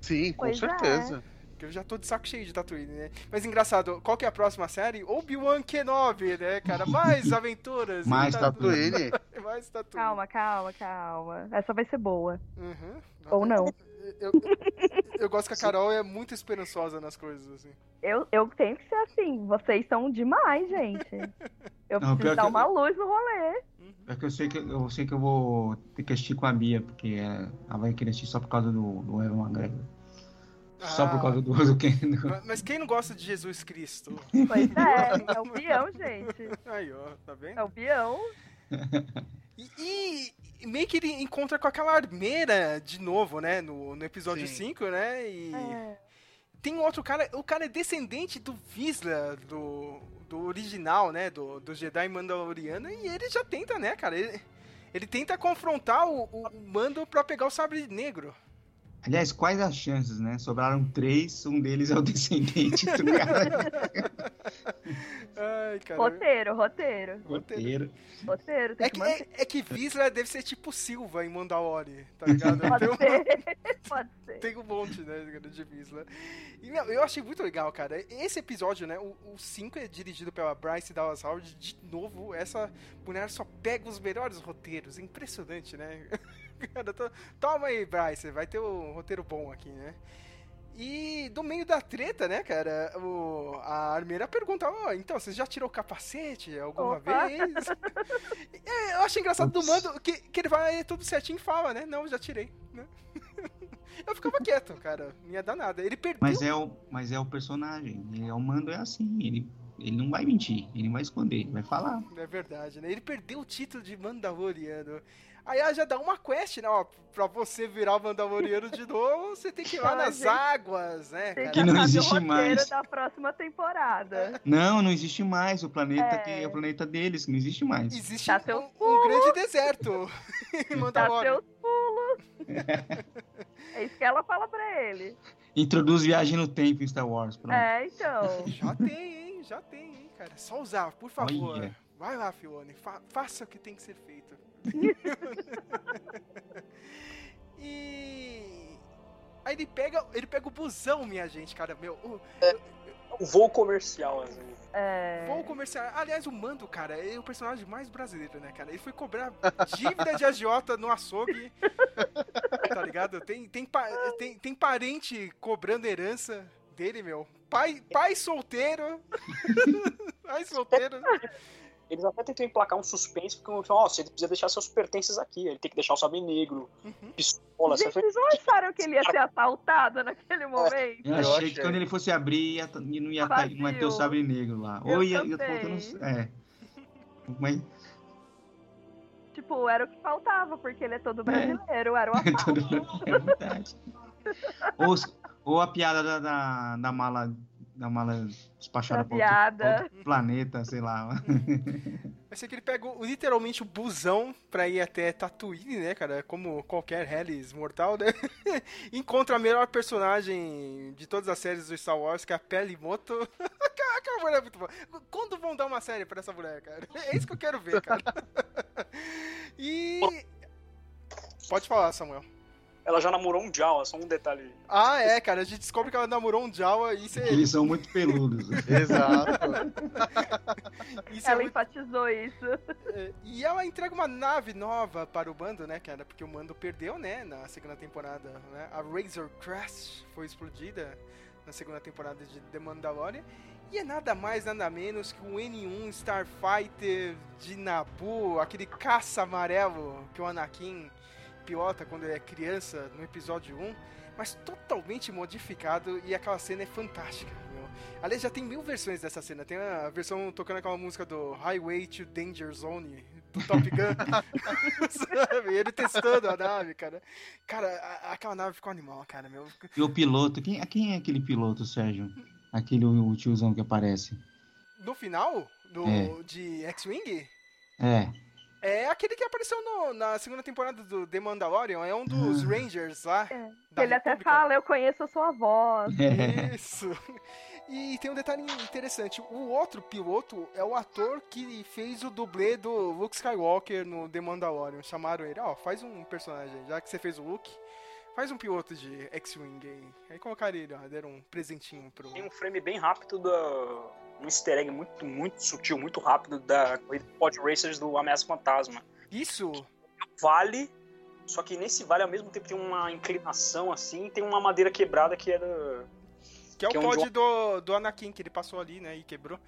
Sim, com Pois é. certeza. Porque eu já tô de saco cheio de Tatooine, né? Mas engraçado, qual que é a próxima série? Obi-Wan Kenobi, né, cara? Mais aventuras. Mais em Mais Tatooine. calma, calma, calma. Essa vai ser boa. Uhum. Ou não. Eu, eu gosto que a Carol é muito esperançosa nas coisas, assim. Eu, eu tenho que ser assim. Vocês são demais, gente. Eu Não, preciso dar eu- uma luz no rolê. É que eu sei que eu sei que eu vou ter que assistir com a Bia, porque é, ela vai querer assistir só por causa do, do Evan McGregor. Só por Ah. causa do, do Ken. do- Ma- Mas quem não gosta de Jesus Cristo? Pois é, é o Bião, gente. Aí, ó, tá vendo? É o Bião. E, e meio que ele encontra com aquela armeira de novo, né? No, no episódio Sim. 5, né? E É. tem um outro cara, o cara é descendente do Visla, do, do original, né? Do, do Jedi Mandaloriano, e ele já tenta, né, cara? Ele, ele tenta confrontar o, o, o Mando pra pegar o sabre negro. Aliás, quais as chances, né? Sobraram três, um deles é o descendente do cara. Ai, cara. Roteiro, roteiro. Roteiro. Roteiro, tem É que que, manter. é, é que Visla deve ser tipo Silva em Mandalore, tá ligado? Pode um- ser. Pode ser. Tem um monte, né, de Visla. E, meu, eu achei muito legal, cara. Esse episódio, né, o 5 é dirigido pela Bryce Dallas Howard. De novo, essa mulher só pega os melhores roteiros. Impressionante, né? Cara, to- toma aí, Bryce, vai ter um roteiro bom aqui, né? E do meio da treta, né, cara, o, a armeira pergunta, ó, então, você já tirou o capacete alguma Opa. vez? É, eu acho engraçado do Ups. mando que, que ele vai tudo certinho e fala, né? Não, já tirei, né? Eu ficava quieto, cara, não ia dar nada. Ele perdeu. Mas é, o, mas é o personagem. Ele é o mando, é assim. Ele, ele não vai mentir, ele não vai esconder, ele vai falar. É verdade, né? Ele perdeu o título de Mandaloriano. Aí ela já dá uma quest, né? Ó, pra você virar o Mandaloriano de novo, você tem que ir lá Ah, nas gente. águas, né, Tem cara? que não existe mais. da próxima temporada. Não, não existe mais. O planeta É. que é o planeta deles, não existe mais. Existe Dá um, seus um grande deserto em Mandalorian. seus pulos. É isso que ela fala pra ele. Introduz viagem no tempo em Star Wars. Pronto. É, então. Já tem, hein? Já tem, hein, cara. Só usar, por favor. Olha. Vai lá, Fione. fa- faça o que tem que ser feito. e. Aí ele pega, ele pega o busão, minha gente, cara. Meu, o O voo comercial, assim. É. voo comercial. Aliás, o Mando, cara, é o personagem mais brasileiro, né, cara? Ele foi cobrar dívida de agiota no açougue. tá ligado? Tem, tem, pa- tem, tem parente cobrando herança dele, meu. Pai, pai solteiro. pai solteiro. Eles até tentam emplacar um suspense, porque falam, ó, você precisa deixar seus pertences aqui. Ele tem que deixar o sabre negro, Uhum. pistola. Gente, Você vocês não acharam que ele ia ser assaltado naquele momento? Eu Eu achei achei. que quando ele fosse abrir, ia, não, ia tá- não ia ter o sabre negro lá. Eu Ou ia, ia. É. Mas Tipo, era o que faltava, porque ele é todo brasileiro, era o assalto. é verdade. Ou, ou a piada da, da, da mala. Da mala despachada para piada. outro, planeta, sei lá. Vai ser que ele pega o- literalmente o busão pra ir até Tatooine, né, cara? Como qualquer Hellis mortal, né? Encontra a melhor personagem de todas as séries do Star Wars, que é a Peli Moto. Aquela mulher é muito boa. Quando vão dar uma série pra essa mulher, cara? É isso que eu quero ver, cara. E. Pode falar, Samuel. Ela já namorou um Jawa, só um detalhe. Ah, é, cara. A gente descobre que ela namorou um Jawa e isso é, Eles são muito peludos. Exato. isso é Ela muito enfatizou isso. É, E ela entrega uma nave nova para o Mando, né, cara? Porque o Mando perdeu, né, na segunda temporada, né? A Razor Crest foi explodida na segunda temporada de The Mandalorian. E é nada mais, nada menos que o N1 Starfighter de Naboo, aquele caça amarelo que o Anakin pilota quando ele é criança no episódio 1, mas totalmente modificado e aquela cena é fantástica, meu. Aliás, já tem mil versões dessa cena. Tem a versão tocando aquela música do Highway to Danger Zone do Top Gun. Sabe? Ele testando a nave, cara. Cara, a- aquela nave ficou animal, cara, meu. E o piloto, quem, quem é aquele piloto, Sérgio? Aquele o tiozão que aparece. No final do, É. de X-Wing, É. é aquele que apareceu no- na segunda temporada do The Mandalorian. É um dos Ah. Rangers lá. É. ele até República. fala, eu conheço a sua voz. É. Isso. E tem um detalhe interessante. O outro piloto é o ator que fez o dublê do Luke Skywalker no The Mandalorian. Chamaram ele, ó, faz um personagem, aí, já que você fez o Luke, faz um piloto de X-Wing aí. Aí colocaram ele, ó, deram um presentinho pro... Tem um frame bem rápido da. Um easter egg muito, muito sutil, muito rápido da corrida de Pod Racers do Ameaça Fantasma. Isso, Vale, só que nesse vale ao mesmo tempo tem uma inclinação assim, tem uma madeira quebrada que é da. que é Que é o um pod do, do Anakin, que ele passou ali, né, e quebrou.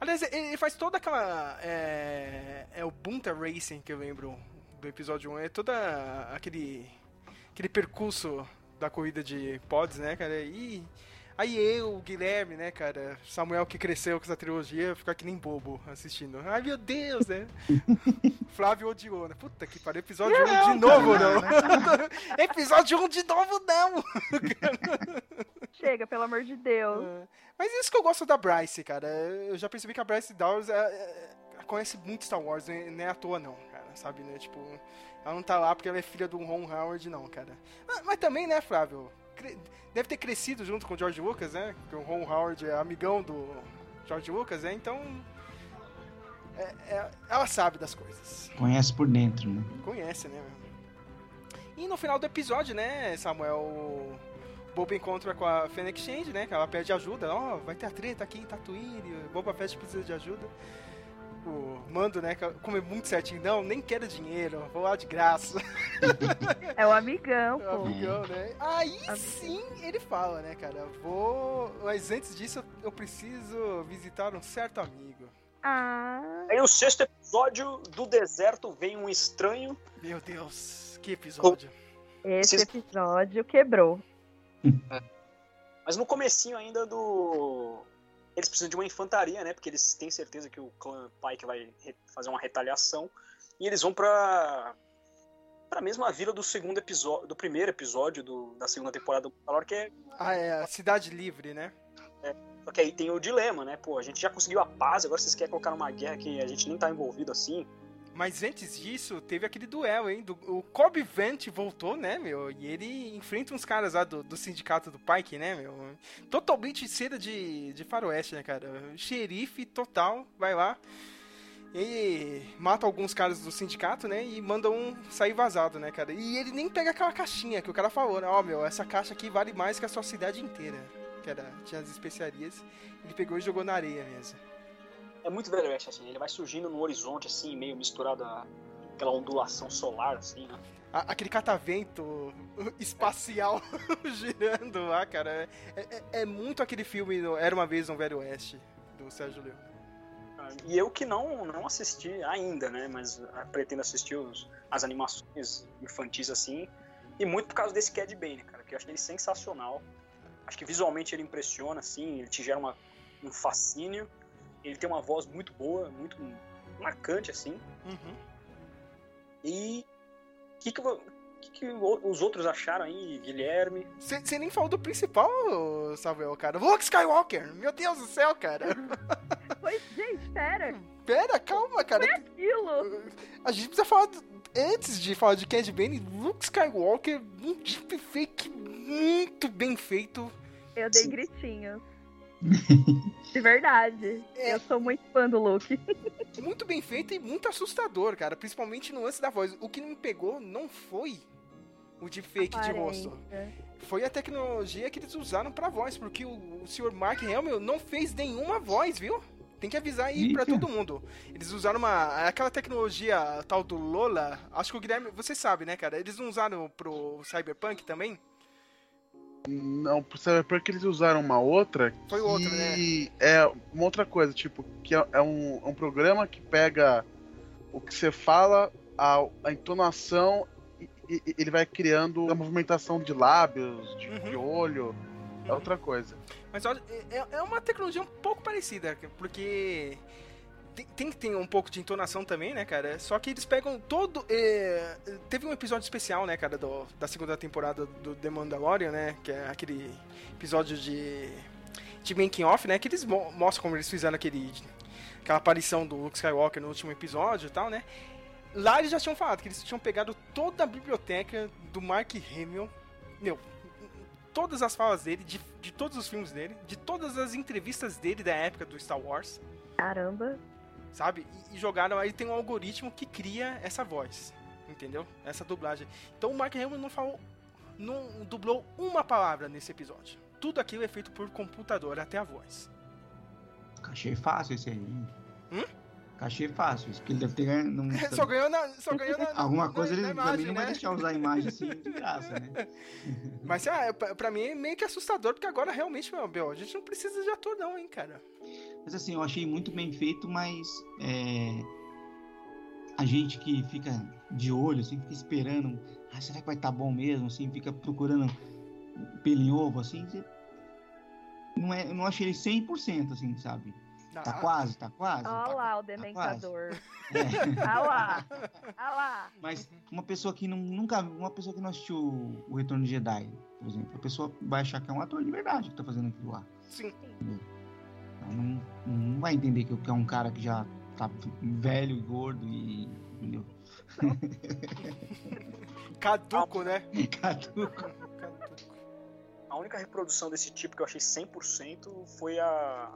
Aliás, ele faz toda aquela... É, é o Bunta Racing, que eu lembro do episódio 1. É toda aquele... Aquele percurso da corrida de pods, né, cara? E aí eu, o Guilherme, né, cara? Samuel que cresceu com essa trilogia, fica que nem bobo assistindo. Ai meu Deus, né? Flávio odiou, né? Puta que pariu, episódio 1 um de novo, não. episódio 1 um de novo, não. Chega, pelo amor de Deus. É. Mas isso que eu gosto da Bryce, cara. Eu já percebi que a Bryce Dawes é, é, conhece muito Star Wars, né? não é à toa não, cara, sabe, né? Tipo, ela não tá lá porque ela é filha do Ron Howard, não, cara. Ah, mas também, né, Flávio? Deve ter crescido junto com o George Lucas, né? Porque o Ron Howard é amigão do George Lucas, né? Então. é- é- ela sabe das coisas. Conhece por dentro, né? Conhece, né? E no final do episódio, né, Samuel, o Boba encontra com a Fennec Shand, né, que ela pede ajuda. Ó, vai ter a treta aqui em Tatooine, Boba Fett precisa de ajuda. O Mando, né, como é muito certinho, não, nem quero dinheiro, vou lá de graça. É o amigão, É um pô. amigão, né? Aí sim ele fala, né, cara, vou... Mas antes disso eu- preciso visitar um certo amigo. Ah, Aí no sexto episódio do deserto vem um estranho. Meu Deus, que episódio. esse episódio quebrou. Mas no comecinho ainda do. Eles precisam de uma infantaria, né? Porque eles têm certeza que o clã Pike vai fazer uma retaliação. E eles vão pra. pra mesma vila do segundo episódio. do primeiro episódio do- da segunda temporada do Mandalorian, que é. Ah, é, a Cidade Livre, né? Só que aí tem o dilema, né? Pô, a gente já conseguiu a paz, agora vocês querem colocar numa guerra que a gente nem tá envolvido assim. Mas antes disso, teve aquele duelo, hein? Do, o Cobb Vant voltou, né, meu? E ele enfrenta uns caras lá do, do sindicato do Pike, né, meu? Totalmente cera de, de faroeste, né, cara? Xerife total, vai lá. E mata alguns caras do sindicato, né? E manda um sair vazado, né, cara? E ele nem pega aquela caixinha que o cara falou, né? Ó, meu, essa caixa aqui vale mais que a sua cidade inteira. Que era, tinha as especiarias. Ele pegou e jogou na areia mesmo. É muito Velho Oeste, assim. Ele vai surgindo no horizonte, assim, meio misturado a aquela ondulação solar, assim, né? A- aquele catavento espacial girando lá, cara. É, é- é muito aquele filme Era uma vez um Velho Oeste, do Sérgio Leone. E eu que não, não assisti ainda, né? Mas ah, pretendo assistir os, as animações infantis assim. E muito por causa desse Cad Bane, cara, que eu achei ele sensacional. Acho que visualmente ele impressiona, assim, ele te gera uma, um fascínio. Ele tem uma voz muito boa, muito marcante, assim. Uhum. E o que, que, que que os outros acharam aí, Guilherme? Você nem falou do principal, Samuel, cara. Luke Skywalker! Meu Deus do céu, cara. Pois, gente, pera. Pera, calma, cara. Aquilo. A gente precisa falar. do- Antes de falar de Cad Bane, Luke Skywalker, um deepfake muito bem feito. Eu dei gritinhos. De verdade. É. Eu sou muito fã do Luke. muito bem feito e muito assustador, cara. Principalmente no lance da voz. O que me pegou não foi o deepfake de rosto. Foi a tecnologia que eles usaram pra voz. Porque o, o Sr. Mark Hamill não fez nenhuma voz, viu? Tem que avisar aí pra Eita. todo mundo. Eles usaram uma. aquela tecnologia tal do Lola. Acho que o Guilherme. Você sabe, né, cara? Eles não usaram pro Cyberpunk também? Não, pro Cyberpunk eles usaram uma outra Foi outra, né? que é uma outra coisa, tipo, que é, é um, é um programa que pega o que você fala, a, a entonação, e, e- ele vai criando a movimentação de lábios, de, Uhum. de olho, é outra coisa. Mas olha, é, é uma tecnologia um pouco parecida, porque tem, que ter um pouco de entonação também, né, cara? Só que eles pegam todo. é, teve um episódio especial, né, cara, do- da segunda temporada do The Mandalorian, né? Que é aquele episódio de. de making off, né? Que eles mo- mostram como eles fizeram aquele. aquela aparição do Luke Skywalker no último episódio e tal, né? Lá eles já tinham falado que eles tinham pegado toda a biblioteca do Mark Hamill. Meu, todas as falas dele, de, de todos os filmes dele, de todas as entrevistas dele da época do Star Wars, Caramba. Sabe? E, e jogaram aí tem um algoritmo que cria essa voz, entendeu? Essa dublagem. Então o Mark Hamill não falou, não dublou uma palavra nesse episódio. Tudo aquilo é feito por computador, até a voz. Cachê fácil esse aí. Hum? Cachê fácil, isso que ele deve ter ganho. Não, só ganhou na, só ganhou na, Alguma na- coisa na ele imagem, também não vai né? deixar usar a imagem assim de graça, né? Mas ah, pra, pra mim é meio que assustador, porque agora realmente, meu, Bel, a gente não precisa de ator não, hein, cara. Mas assim, eu achei muito bem feito, mas é, a gente que fica de olho, assim, fica esperando, ah, será que vai estar bom mesmo? Assim, fica procurando pelinho ovo, assim. Não, é, eu não achei ele 100%, assim, sabe? Tá quase, tá quase. Olha tá, lá o tá dementador. É. Olha lá. Olha lá. Mas uma pessoa que não, nunca, uma pessoa que não assistiu o Retorno de Jedi, por exemplo, a pessoa vai achar que é um ator de verdade que tá fazendo aquilo lá. Sim. Então não, não vai entender que que é um cara que já tá velho e gordo e. Entendeu? Caduco, né? Caduco. Caduco. A única reprodução desse tipo que eu achei 100% foi a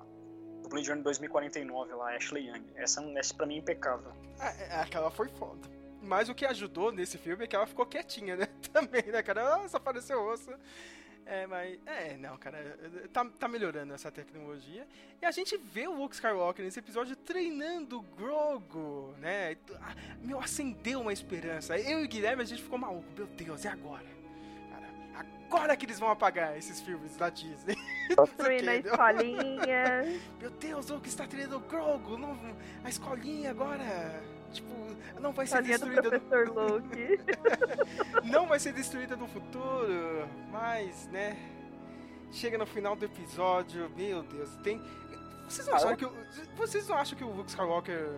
do Blade Runner 2049 lá, Ashley Young. Essa, essa pra mim é impecável. Ah, é, aquela foi foda. Mas o que ajudou nesse filme é que ela ficou quietinha, né? Também, né, cara? Ah, só apareceu osso. É, mas. É, não, cara. Tá, tá melhorando essa tecnologia. E a gente vê o Luke Skywalker nesse episódio treinando o Grogu, né? Ah, Meu, acendeu uma esperança. Eu e o Guilherme, a gente ficou maluco. Meu Deus, e agora? Agora que eles vão apagar esses filmes da Disney. Construindo a escolinha. Meu Deus, o Luke está treinando o Grogu. Não, a escolinha agora. Tipo, não vai ser Escolinha do destruída. no- professor Luke. não vai ser destruída no futuro, mas, né? Chega no final do episódio, meu Deus, tem. Vocês não Ah, acham que o... Vocês não acham que o Luke Skywalker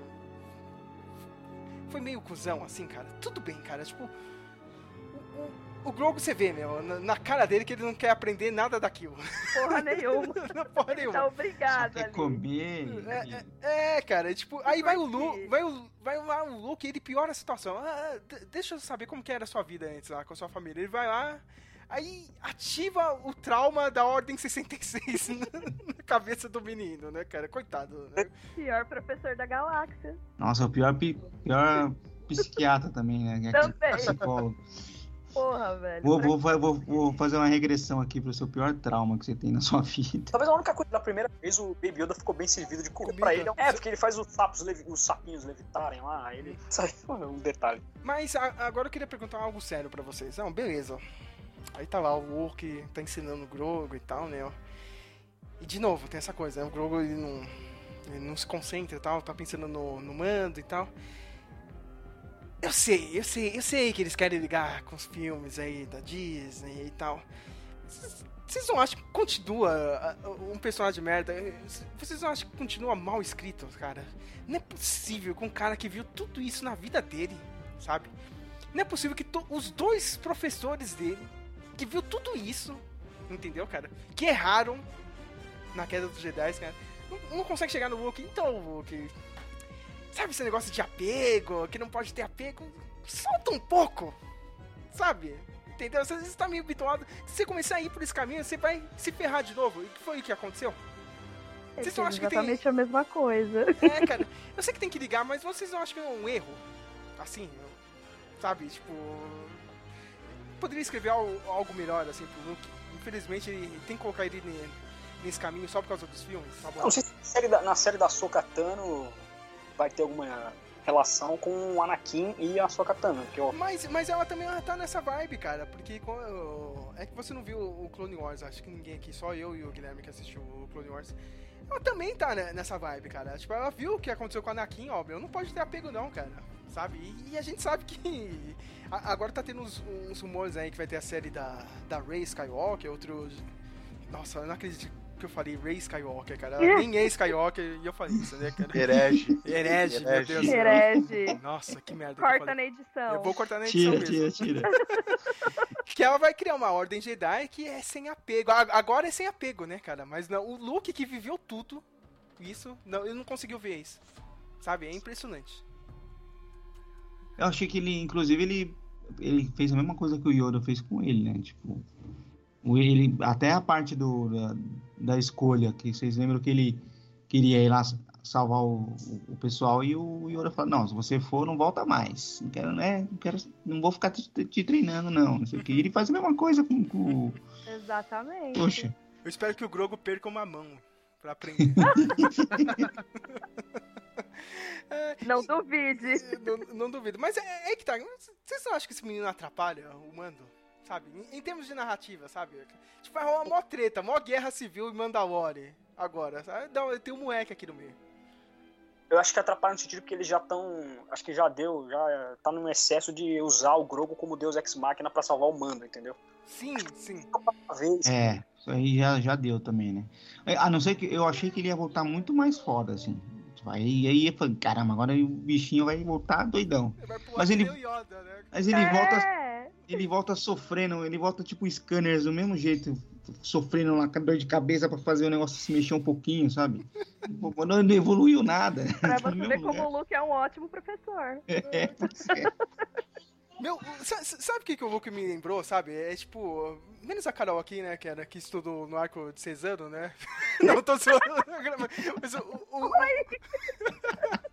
foi meio cuzão, assim, cara? Tudo bem, cara, tipo. O, o, o Grogu você vê, meu, na, na cara dele que ele não quer aprender nada daquilo. Porra nenhuma. Não porra Tá nenhuma. Só obrigado quer ali. comer. É, e- é, é, cara, tipo, aí vai o Luke, quê? vai o, vai lá o Luke e ele piora a situação. Ah, d- deixa eu saber como que era a sua vida antes lá com a sua família. Ele vai lá, aí ativa o trauma da Ordem 66 na na cabeça do menino, né, cara? Coitado, né? Pior professor da galáxia. Nossa, o pior, pi- pior psiquiatra também, né? é Também. Psicólogo. Porra, velho. Vou, vou, vou, vou fazer uma regressão aqui pro seu pior trauma que você tem na sua vida. Talvez a única coisa, da primeira vez o Baby Yoda ficou bem servido de comida pra ele. É, porque ele faz os sapos, os sapinhos levitarem lá, ele... Sabe, um detalhe. Mas a- agora eu queria perguntar algo sério pra vocês. Não, beleza. Aí tá lá o Luke, tá ensinando o Grogu e tal, né? ó. E de novo, tem essa coisa, né? O Grogu ele não, ele não se concentra e tal, tá pensando no, no mando e tal. Eu sei, eu sei, eu sei que eles querem ligar com os filmes aí da Disney e tal. Vocês- não acham que continua um personagem merda? Vocês não acham que continua mal escrito, cara? Não é possível com um cara que viu tudo isso na vida dele, sabe? Não é possível que os dois professores dele, que viu tudo isso, entendeu, cara? Que erraram na queda dos Jedi, cara. Não, não consegue chegar no Luke. Então, Luke, sabe esse negócio de apego, que não pode ter apego? Solta um pouco, sabe? Entendeu? Você está meio habituado. Se você começar a ir por esse caminho, você vai se ferrar de novo. E que foi o que aconteceu? É Vocês não acham que tem- exatamente a mesma coisa. É, cara, eu sei que tem que ligar, mas vocês não acham que é um erro? Assim, sabe? Tipo. Poderia escrever algo, melhor, assim, pro Luke. Infelizmente, ele tem que colocar ele ne- nesse caminho só por causa dos filmes. Tá bom? Não se na série da, na série da Sokatano vai ter alguma relação com o Anakin e a Sokatano, que eu... Mas, mas ela também ela tá nessa vibe, cara, porque é que você não viu o Clone Wars, acho que ninguém aqui, só eu e o Guilherme que assistiu o Clone Wars. Ela também tá nessa vibe, cara. Tipo, ela viu o que aconteceu com a Anakin, ó, não pode ter apego não, cara. Sabe? E, e a gente sabe que agora tá tendo uns, uns rumores aí que vai ter a série da, da Rey Skywalker, outro... Nossa, eu não acredito que eu falei Rey Skywalker, cara. Ela nem é Skywalker e eu falei isso, né, cara? Herege. Herege, meu. Deus. Herege. Nossa, que merda que eu Corta falei. na edição. Eu vou cortar na edição Tira, mesmo. tira, tira. Que ela vai criar uma ordem Jedi que é sem apego. Agora é sem apego, né, cara? Mas não, o Luke que viveu tudo, isso, não, ele não conseguiu ver isso. Sabe? É impressionante. Eu achei que ele, inclusive, ele, ele fez a mesma coisa que o Yoda fez com ele, né? Tipo, ele, até a parte do, da, da escolha, que vocês lembram que ele queria ir lá salvar o, o pessoal e o Yoda falou, não, se você for, não volta mais. Não quero, né? Não, quero, não vou ficar te, te treinando, não. Não sei o que. Ele faz a mesma coisa com, com o. Exatamente. Poxa. Eu espero que o Grogo perca uma mão pra aprender. Não duvide. não, não duvido. Mas é, é que tá. Vocês não acham que esse menino atrapalha o mando? Sabe? Em, em termos de narrativa, sabe? Tipo, vai rolar mó treta, mó guerra civil em Mandalore. Agora, sabe? Dá- Tem um moleque aqui no meio. Eu acho que atrapalha no sentido porque eles já estão. Acho que já deu, já tá num excesso de usar o Grogu como Deus Ex Machina pra salvar o mando, entendeu? Sim, sim. É, isso aí já, já deu também, né? É, A não ser que eu achei que ele ia voltar muito mais foda, assim. Aí, aí eu falei, caramba, agora o bichinho vai voltar doidão. Vai pular Mas ele- Yoda, né? Mas ele volta, É, ele volta sofrendo, ele volta tipo scanners do mesmo jeito, sofrendo lá com dor de cabeça pra fazer o negócio se mexer um pouquinho, sabe? Não, não evoluiu nada. pra você ver como o Luke é um ótimo professor. É, pois é. Meu, sa- sa- sabe o que, que o Luke me lembrou, sabe? É tipo, menos a Carol aqui, né, que era que estudou no arco de Cesano, né? Não tô zoando, mas o, o, o-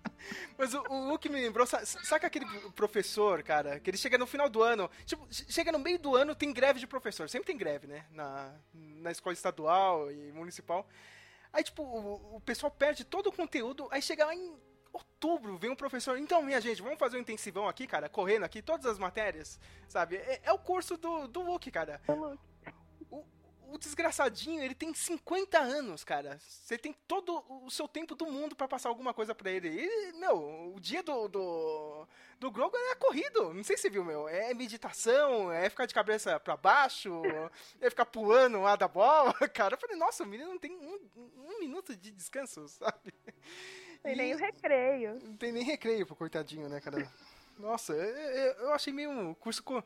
Mas o, o Luke me lembrou, sa- sabe aquele professor, cara, que ele chega no final do ano, tipo, che- chega no meio do ano, tem greve de professor, sempre tem greve, né, na, na escola estadual e municipal. Aí, tipo, o, o pessoal perde todo o conteúdo, aí chega lá em outubro, vem um professor, então, minha gente, vamos fazer um intensivão aqui, cara, correndo aqui, todas as matérias, sabe? É, é o curso do, do Luke, cara. O Luke. O, o desgraçadinho, ele tem 50 anos, cara. Você tem todo o seu tempo do mundo pra passar alguma coisa pra ele. E, meu, o dia do, do, do Grogu é corrido. Não sei se você viu, meu. É meditação, é ficar de cabeça pra baixo, é ficar pulando lá da bola. Cara, eu falei, nossa, o menino não tem um, um minuto de descanso, sabe? Tem E- nem o recreio. não tem nem recreio pro coitadinho, né, cara? Nossa, eu, achei meio um curso co-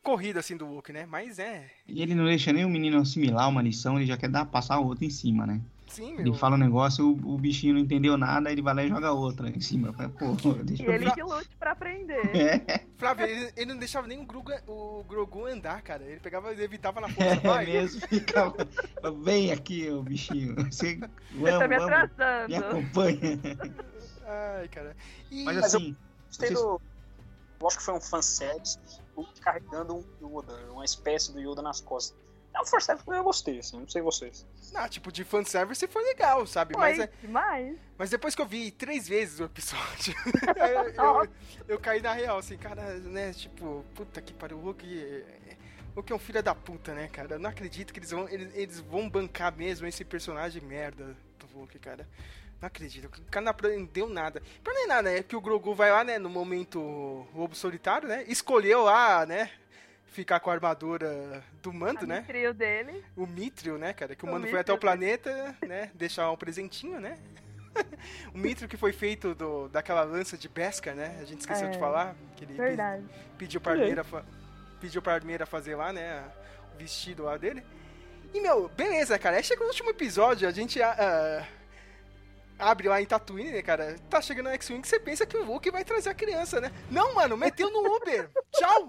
corrido, assim, do Luke, né? Mas é. E ele não deixa nem o menino assimilar uma lição, ele já quer dar, passar outra em cima, né? Sim, meu. Ele fala um negócio, o, o bichinho não entendeu nada, ele vai lá e joga outra em cima. Pô, deixa E eu ele ver. que lute pra aprender. É, Flávio, ele, ele não deixava nem o Grogu, o Grogu andar, cara. Ele pegava e evitava na força. é Vai. mesmo, ficava. Vem aqui, ô bichinho. Você, Você tá me vamos, vamos, me atrasando. acompanha. Ai, cara. E, Mas Mas eu- assim, Vocês- do. Eu acho que foi um fanservice, o carregando um Yoda, uma espécie do Yoda nas costas. É um fanservice que eu gostei, assim, não sei vocês. não, tipo, de fanservice foi legal, sabe? Foi Mas, é- demais. mas depois que eu vi três vezes o episódio, eu, eu, eu caí na real, assim, cara, né? Tipo, puta que pariu, o Hulk. O Hulk é um filho da puta, né, cara? Eu não acredito que eles vão, eles, eles vão bancar mesmo esse personagem merda do Hulk, cara. Não acredito. O cara não aprendeu nada. Pra nem nada, é que o Grogu vai lá, né, no momento lobo solitário, né? Escolheu lá, né? Ficar com a armadura do mando, né? O trio dele. O Mithril, né, cara? Que o O mano foi até o Mithril. planeta, né? Deixar um presentinho, né? o Mithril que foi feito do, daquela lança de Beskar, né? A gente esqueceu É. de falar. Que ele Verdade. pediu pra Armeira, pediu pra Armeira fazer lá, né? O vestido lá dele. E, meu, beleza, cara. Aí chega o último episódio, a gente ah, abre lá em Tatooine, né, cara? Tá chegando no X-Wing, você pensa que o Luke vai trazer a criança, né? Não, mano, meteu no Uber. Tchau.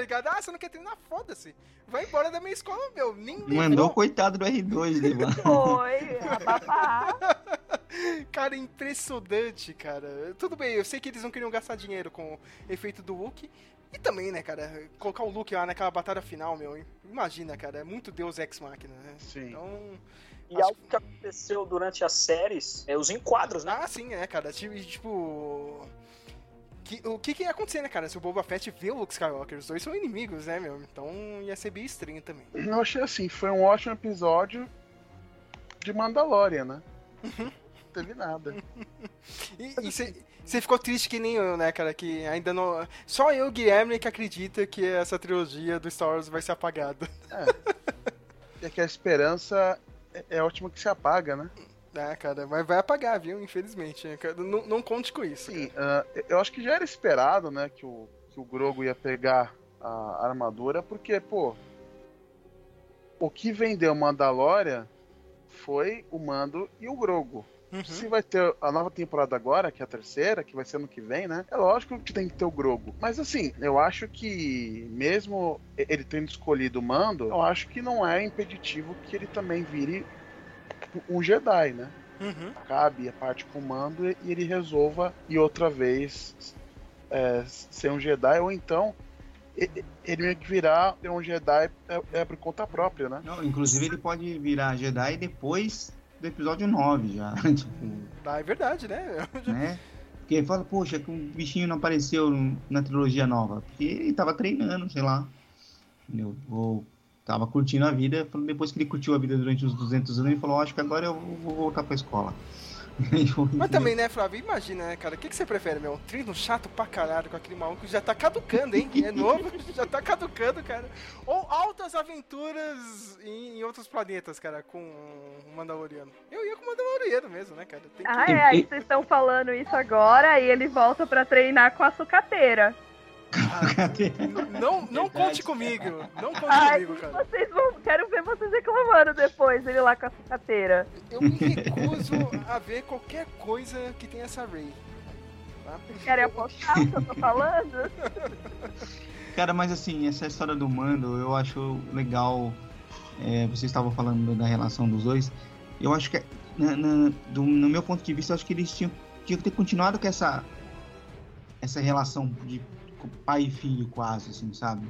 Ligado? Ah, você não quer treinar? Foda-se. Vai embora da minha escola, meu. Nem mandou o coitado do R2 levar. Foi, abafar. Cara, impressionante, cara. Tudo bem, eu sei que eles não queriam gastar dinheiro com o efeito do Luke. E também, né, cara, colocar o Luke lá naquela batalha final, meu. Imagina, cara, é muito Deus Ex Machina, né? Sim. Então. E Acho- algo que aconteceu durante as séries é os enquadros, né? Ah, sim, né, cara? Tipo. tipo, que- o que, que ia acontecer, né, cara? Se o Boba Fett vê o Luke Skywalker, os dois são inimigos, né, meu? Então ia ser bem estranho também. Eu achei assim, foi um ótimo episódio de Mandalorian, né? Não teve nada. E você ficou triste que nem eu, né, cara? Que ainda não. Só eu, Guilherme, que acredita que essa trilogia do Star Wars vai ser apagada. E é que a esperança é, é ótima que se apaga, né? É, cara, mas vai apagar, viu? Infelizmente. né? Não, não conte com isso. Sim, ah, eu acho que já era esperado, né, que o, que o Grogo ia pegar a armadura, porque, pô, o que vendeu Mandalorian foi o Mando e o Grogo. Uhum. Se vai ter a nova temporada agora, que é a terceira, que vai ser ano que vem, né? É lógico que tem que ter o Grogo. Mas assim, eu acho que mesmo ele tendo escolhido o Mando, eu acho que não é impeditivo que ele também vire um Jedi, né? Uhum. Cabe a parte com o Mando e ele resolva e outra vez é, ser um Jedi, ou então ele meio que virar um Jedi é, é por conta própria, né? Não, inclusive ele pode virar Jedi depois do episódio 9 já. tipo, Ah, é verdade, né? né? Porque ele fala, poxa, que o bichinho não apareceu na trilogia nova. Porque ele tava treinando, sei lá. Entendeu? Ou tava curtindo a vida. Depois que ele curtiu a vida durante uns 200 anos, ele falou, acho que agora eu vou voltar pra escola. Mas também, né, Flávio? Imagina, né, cara? O que, que você prefere, meu? Um treino chato pra caralho com aquele maluco que já tá caducando, hein? É novo, já tá caducando, cara. Ou altas aventuras em, em outros planetas, cara, com o Mandaloriano. Eu ia com o Mandaloriano mesmo, né, cara? Tem que- Ah, é, aí vocês estão falando isso agora e ele volta pra treinar com a sucateira. Não, não conte comigo. Não conte Ai, comigo, cara. vocês vão. Quero ver vocês reclamando depois, ele lá com a sucateira. Eu me recuso a ver qualquer coisa que tenha essa Ray. Tá? Querem apostar o que eu tô falando? Cara, mas assim, essa história do Mando, eu acho legal. É, vocês estavam falando da relação dos dois. Eu acho que, na- na- do- no meu ponto de vista, eu acho que eles tinham, tinham que ter continuado com essa, essa relação de pai e filho, quase, assim, sabe?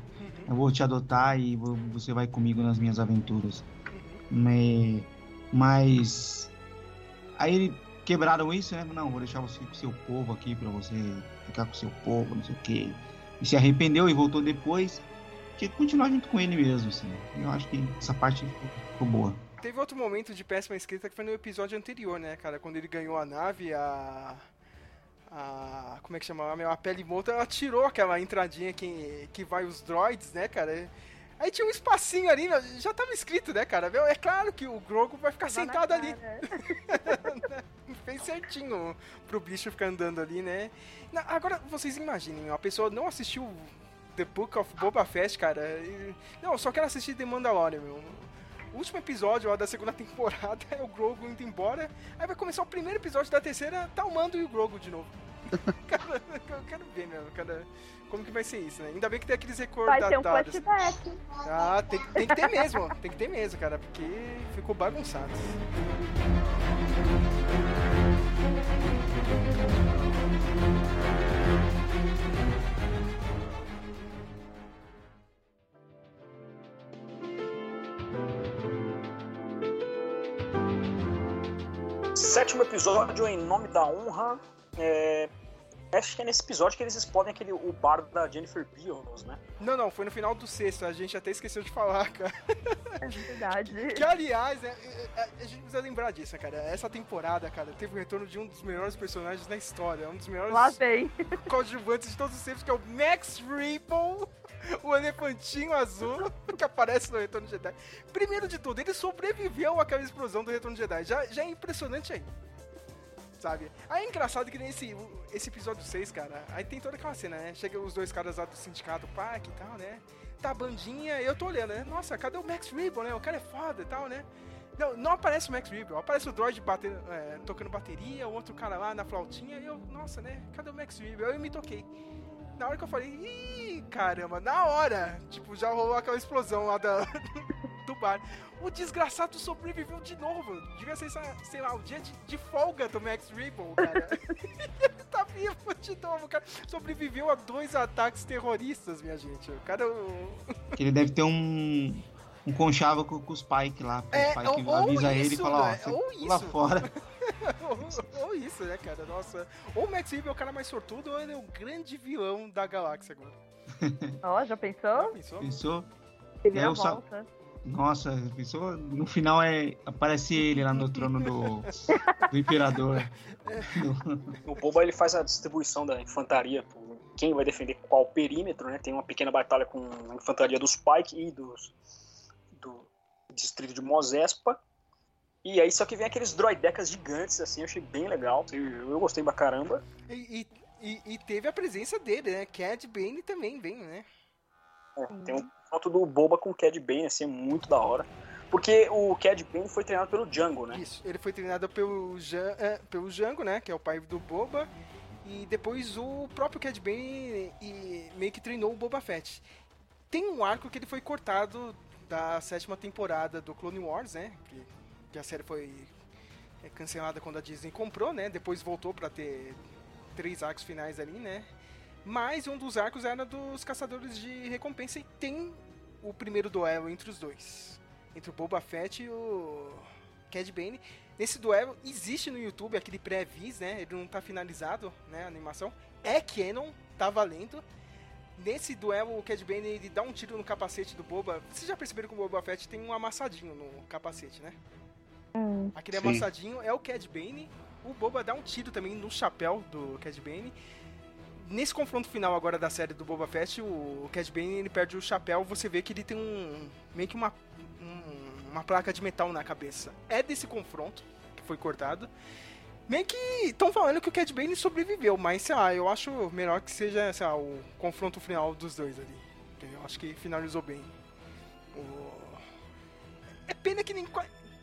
Eu vou te adotar e vo- você vai comigo nas minhas aventuras. Me- Mas. Aí ele quebraram isso, né? Não, vou deixar você com seu povo aqui pra você ficar com o seu povo, não sei o quê. E se arrependeu e voltou depois. Tinha que continuar junto com ele mesmo, assim. Eu acho que essa parte ficou boa. Teve outro momento de péssima escrita que foi no episódio anterior, né, cara? Quando ele ganhou a nave, a. A. Como é que chama? A pele morta, ela tirou aquela entradinha que, que vai os droids, né, cara? Aí tinha um espacinho ali, já tava escrito, né, cara? É claro que o Grogu vai ficar Vai sentado ali. Fez certinho pro bicho ficar andando ali, né? Na- agora, vocês imaginem, a pessoa não assistiu The Book of Boba Fett, cara. e- Não, só quero assistir The Mandalorian, meu. O último episódio ó, da segunda temporada é o Grogu indo embora. Aí vai começar o primeiro episódio da terceira, tá o Mando e o Grogu de novo. cara, eu quero ver, meu. Cara, como que vai ser isso, né? Ainda bem que tem aqueles Vai ter um flashback. Ah, tem, tem que ter mesmo, tem que ter mesmo, cara, porque ficou bagunçado. Sétimo episódio, Em Nome da Honra. É... Acho que é nesse episódio que eles explodem aquele, o bar da Jennifer Beals, né? Não, não, foi no final do sexto, a gente até esqueceu de falar, cara. É verdade. Que aliás, é, é, é, a gente precisa lembrar disso, cara. Essa temporada, cara, teve o retorno de um dos melhores personagens da história, um dos melhores Lá vem. coadjuvantes de todos os tempos, que é o Max Ripple, o elefantinho azul que aparece no Retorno de Jedi. Primeiro de tudo, ele sobreviveu àquela explosão do Retorno de Jedi. Já, já é impressionante aí. Sabe? Aí é engraçado que nesse esse episódio 6, cara, aí tem toda aquela cena, né? Chega os dois caras lá do sindicato Park e tal, né? Tá a bandinha, eu tô olhando, né? Nossa, cadê o Max Ripple, né? O cara é foda e tal, né? Não, não aparece o Max Ripple, aparece o droid é, tocando bateria, o outro cara lá na flautinha, e eu, nossa, né? Cadê o Max? Aí eu me toquei. Na hora que eu falei, ih, caramba, na hora, tipo, já rolou aquela explosão lá da, do bar. O desgraçado sobreviveu de novo. Devia ser, sei lá, o dia de, de folga do Max Ripple, cara. Ele tá vivo de novo, cara. Sobreviveu a dois ataques terroristas, minha gente. O cara. o- ele deve ter um, um conchavo com, com o Spike lá. O É, Spike ou- avisa ou ele e isso, fala, ó, né? Ou isso. fora. Ou, ou isso, né, cara? Nossa. Ou o Ripple é o cara mais sortudo, ou ele é o grande vilão da galáxia agora. Ó, já Já pensou? pensou? Pensou? Teve É, a volta. Nossa, pensou? No final é, aparece ele lá no trono do, do imperador. O Boba ele faz a distribuição da infantaria, por quem vai defender qual perímetro, né? Tem uma pequena batalha com a infantaria dos Pike e dos, do distrito de Mozespa. E aí só que vem aqueles droidecas gigantes, assim, eu achei bem legal. Eu, eu gostei pra caramba. E, e- e- teve a presença dele, né? Cad Bane também vem, né? É, tem um foto do Boba com o Cad Bane, assim, é muito da hora. Porque o Cad Bane foi treinado pelo Django, né? Isso, ele foi treinado pelo, Jan, é, pelo Django, né? Que é o pai do Boba. E depois o próprio Cad Bane e meio que treinou o Boba Fett. Tem um arco que ele foi cortado da sétima temporada do Clone Wars, né? Que, que a série foi é, cancelada quando a Disney comprou, né? Depois voltou pra ter três arcos finais ali, né? Mas um dos arcos era dos caçadores de recompensa e tem o primeiro duelo entre os dois. Entre o Boba Fett e o Cad Bane. Nesse duelo existe no YouTube aquele pré-vis, né? Ele não tá finalizado, né? A animação. É canon, tá valendo. Nesse duelo, o Cad Bane ele dá um tiro no capacete do Boba. Vocês já perceberam que o Boba Fett tem um amassadinho no capacete, né? Hum. Aquele Sim. amassadinho é o Cad Bane o Boba dá um tiro também no chapéu do Cad Bane. Nesse confronto final agora da série do Boba Fett, o Cad Bane ele perde o chapéu, você vê que ele tem um meio que uma um- uma placa de metal na cabeça. É desse confronto que foi cortado. Meio que estão falando que o Cad Bane sobreviveu, mas sei lá, eu acho melhor que seja sei lá, o confronto final dos dois ali. Entendeu? Acho que finalizou bem. O- É pena que, nem,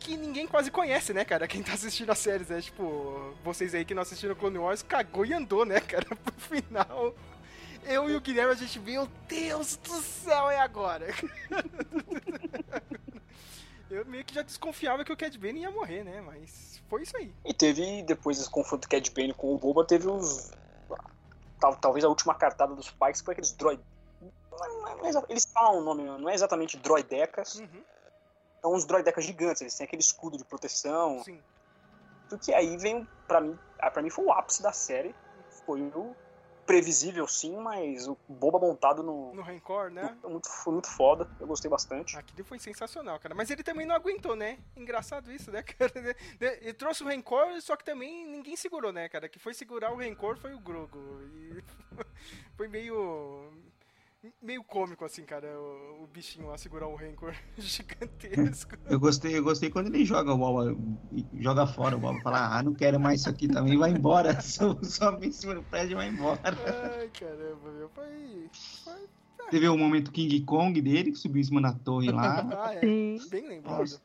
que ninguém quase conhece, né, cara? Quem tá assistindo as séries, né? Tipo, vocês aí que não assistiram Clone Wars, cagou e andou, né, cara? Pro final. Eu e o Guilherme, a gente, meu Deus do céu, é agora. Eu meio que já desconfiava que o Cad Bane ia morrer, né? Mas foi isso aí. E teve, depois desse confronto Cad Bane com o Boba, teve os. tal- talvez a última cartada dos Pikes foi aqueles droid. não é- não é Eles falam o nome, não é exatamente droidecas, Uhum, são uns droidecas gigantes, eles têm aquele escudo de proteção. sim. Porque aí vem, pra mim, ah, pra mim foi o ápice da série. Foi o previsível sim, mas o Boba montado no. No Rancor, né? Foi muito, foi muito foda, eu gostei bastante. Aquilo foi sensacional, cara. Mas ele também não aguentou, né? Engraçado isso, né, cara? Ele trouxe o Rancor, só que também ninguém segurou, né, cara? Que foi segurar o Rancor foi o Grogo. E foi meio. Meio cômico, assim, cara, o, o bichinho lá segurar um Rancor gigantesco. Eu gostei, eu gostei quando ele joga o Boba, joga fora o Boba, fala, ah, não quero mais isso aqui também, vai embora. Só, só vem em cima do prédio e vai embora. Ai, caramba, meu. Foi. foi... Teve o momento King Kong dele, que subiu em cima da torre lá. Ah, é. Sim. Bem lembrado. Nossa.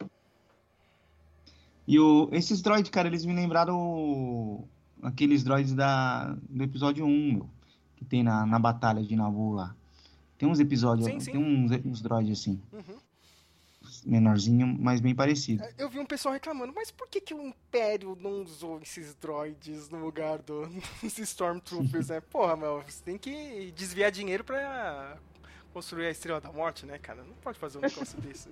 E o, esses droids, cara, eles me lembraram o- aqueles droids da, do episódio 1, meu, que tem na, na batalha de Naboo lá. Tem uns episódios, Sim, sim. tem uns, uns droids assim, Uhum. menorzinho, mas bem parecido. Eu vi um pessoal reclamando, mas por que, que o Império não usou esses droids no lugar do- dos Stormtroopers, né? Porra, meu, você tem que desviar dinheiro pra construir a Estrela da Morte, né, cara? Não pode fazer um negócio desse.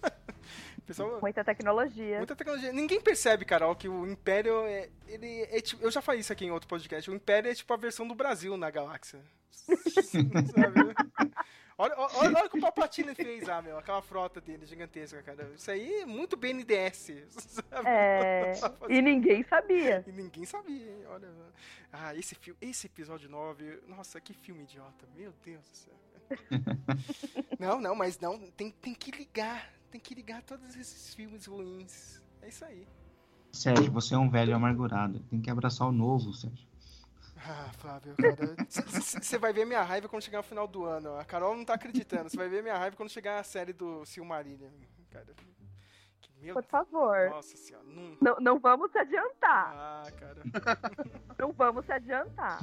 Pessoal, Muita tecnologia. muita tecnologia. Ninguém percebe, Carol, que o Império é. Ele é tipo. Eu já falei isso aqui em outro podcast. O Império é tipo a versão do Brasil na galáxia. Olha, olha, olha o que o Palpatine fez lá, meu. Aquela frota dele gigantesca, cara. Isso aí é muito BNDS. Sabe? É, e ninguém sabia. E ninguém sabia, hein? Olha. Ah, esse, filme, esse episódio 9. Nossa, que filme idiota. Meu Deus do céu. não, não, mas não. Tem, tem que ligar. Tem que ligar todos esses filmes ruins. É isso aí. Sérgio, você é um velho amargurado. Tem que abraçar o novo, Sérgio. Ah, Flávio, cara. Você vai ver minha raiva quando chegar no final do ano. A Carol não tá acreditando. Você vai ver minha raiva quando chegar a série do Silmarillion, cara. Que, meu Por favor. Nossa senhora. Não... Não, não vamos se adiantar. Ah, cara. Não vamos se adiantar.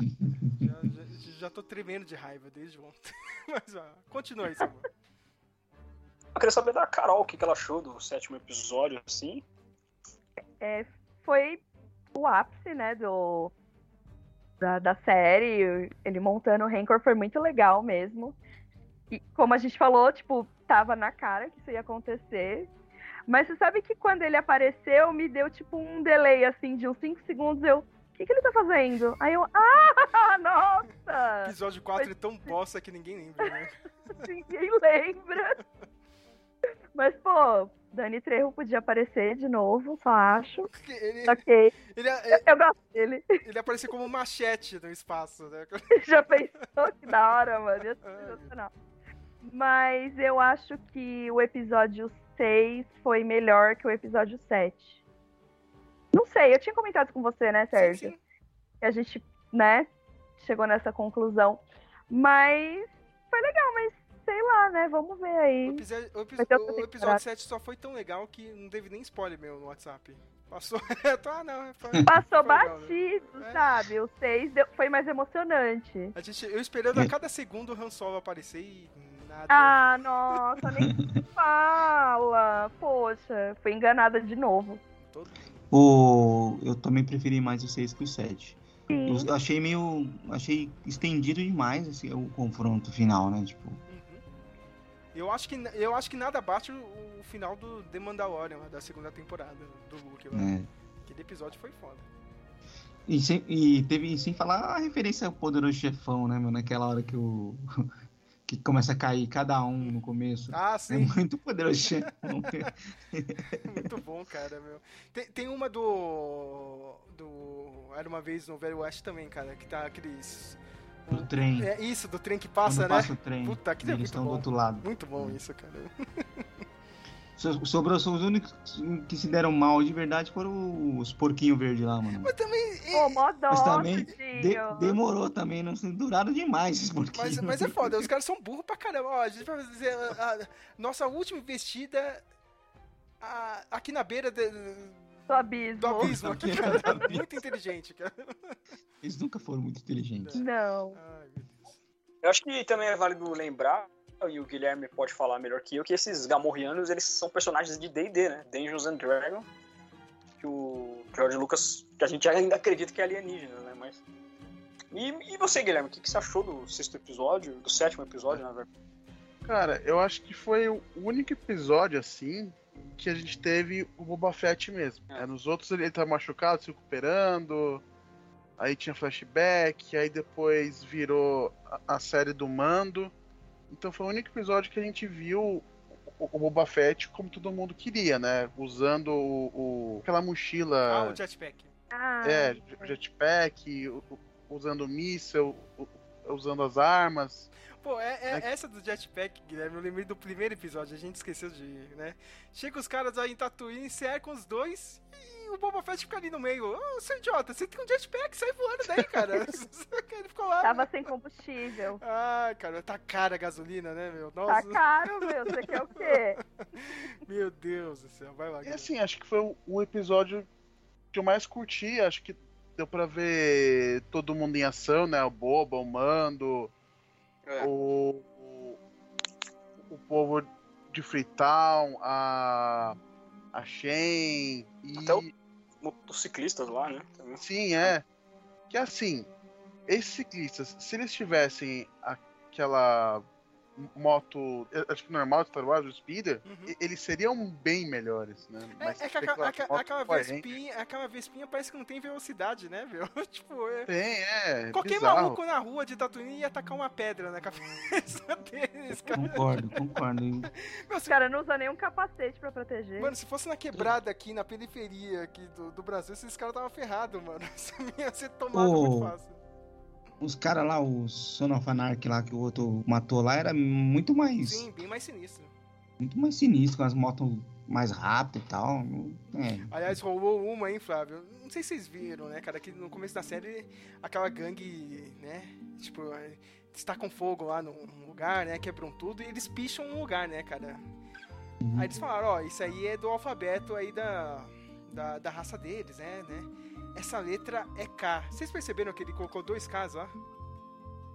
Já, já, já tô tremendo de raiva desde ontem. Mas, ó, continua aí, Samuel. Eu queria saber da Carol o que que ela achou do sétimo episódio, assim. É, foi o ápice, né, do, da, da série. Ele montando o Rancor foi muito legal mesmo. E como a gente falou, tipo, tava na cara que isso ia acontecer. Mas você sabe que quando ele apareceu, me deu tipo um delay assim de uns 5 segundos. Eu, o que, que ele tá fazendo? Aí eu, ah, nossa! Episódio 4 é tão bosta que ninguém lembra, né? Ninguém lembra. Mas, pô, Dani Trejo podia aparecer de novo, só acho. Ele, Ok, ele, é, eu gosto dele. ele apareceu como machete no espaço, né? Já pensou que da hora, mano? Ia ser sensacional. Mas eu acho que o episódio 6 foi melhor que o episódio 7. Não sei, eu tinha comentado com você, né, Sérgio? Sim, sim. Que a gente, né, chegou nessa conclusão. Mas foi legal, mas sei lá, né? Vamos ver O aí. episódio, o epi- Vai ter outra o temporada. episódio 7 só foi tão legal que não teve nem spoiler meu no WhatsApp. Passou. ah, não. Foi, Passou foi legal, né? batido, É. sabe? O 6 deu- foi mais emocionante. A gente, eu esperando a cada segundo o Han Solo aparecer e nada. Ah, nossa, nem se fala. Poxa, fui enganada de novo. Todo- O, eu também preferi mais o 6 que o 7. Sim. Eu achei meio. Achei estendido demais assim, o confronto final, né? Tipo, Uhum. Eu acho que eu acho que nada bate o, o final do The Mandalorian, da segunda temporada do Luke. é. Aquele episódio foi foda. E, sem, e teve, sem falar a referência ao poderoso chefão, né, meu? Naquela hora que o. que começa a cair cada um no começo. Ah, É sim. muito poderoso. Muito bom, cara, meu. Tem, tem uma do. do. Era uma vez no Velho West também, cara, que tá aqueles. Do trem. É isso, do trem que passa, Quando né? passa o trem. Puta, que eles muito estão bom. do outro lado. Muito bom isso, cara. So- Sobrou só os únicos que se deram mal de verdade foram os porquinhos verdes lá, mano. Mas também. Pô, mó dó, Mas também de- demorou também, não duraram demais esses Mas, porquinhos. mas é foda, os caras são burros pra caramba. Ó, a gente vai fazer a, a nossa última investida a- aqui na beira de- Do abismo. do abismo, aqui, cara. Muito inteligente, cara. Eles nunca foram muito inteligentes. Não. Ai, meu Deus. Eu acho que também é válido lembrar, e o Guilherme pode falar melhor que eu, que esses Gamorreanos, eles são personagens de D&D, né? Dungeons and Dragons, que o George Lucas, que a gente ainda acredita que é alienígena, né? Mas... E, e você, Guilherme, o que, que você achou do sexto episódio, do sétimo episódio, na verdade? Cara, eu acho que foi o único episódio assim que a gente teve o Boba Fett mesmo. É. É, nos outros ele, ele tá machucado, se recuperando. Aí tinha flashback, aí depois virou a, a série do Mando. Então foi o único episódio que a gente viu o, o Boba Fett como todo mundo queria, né? Usando o, o- aquela Ah, mochila, o jetpack. Ah, é, jetpack, usando míssel, usando as armas. Pô, é, é- É- essa do jetpack, Guilherme, eu lembrei do primeiro episódio, a gente esqueceu de, né? Chega os caras aí em Tatooine, cercam os dois e o Boba Fett fica ali no meio. Ô, seu idiota, você tem um jetpack, sai voando daí, cara. Ele ficou lá. Tava sem combustível. Ai, cara, tá cara a gasolina, né, meu? Tá Nossa, caro, meu. Você quer o quê? meu Deus do céu, vai lá. E assim, acho que foi o, o episódio que eu mais curti. Acho que deu pra ver todo mundo em ação, né? O Boba, o Mando, É. o, o, o povo de Freetown, a, a Shen. E, Até o- Motociclistas lá, né? Também. Sim, é. Que assim, esses ciclistas, se eles tivessem aquela moto, acho que normal de Star Wars, o Speeder, Uhum. eles seriam bem melhores, né? É, Mas é que tem aquela, aquela, aquela Ranger. vespinha, aquela vespinha parece que não tem velocidade, né, meu? tipo, é... Tem, é. Qualquer bizarro. maluco na rua de Tatooine ia atacar uma pedra na cabeça deles, cara. Concordo, concordo. Meu, Os se, caras não usam nenhum capacete pra proteger. mano, se fosse na quebrada aqui, na periferia aqui do, do Brasil, esses caras estavam ferrados, mano. Isso ia ser tomado Ô. muito fácil. Os caras lá, o Son of Anarchy lá que o outro matou lá, era muito mais. Sim, bem mais sinistro. Muito mais sinistro, com as motos mais rápidas e tal. É. Aliás, rolou uma, hein, Flávio? Não sei se vocês viram, né, cara, que no começo da série, aquela gangue, né, tipo, é, destacam fogo lá num num lugar, né, quebram tudo e eles picham um lugar, né, cara. Aí eles falaram, ó, isso aí é do alfabeto aí da, da, da raça deles, né, né. Essa letra é K. Vocês perceberam que ele colocou dois Ks lá?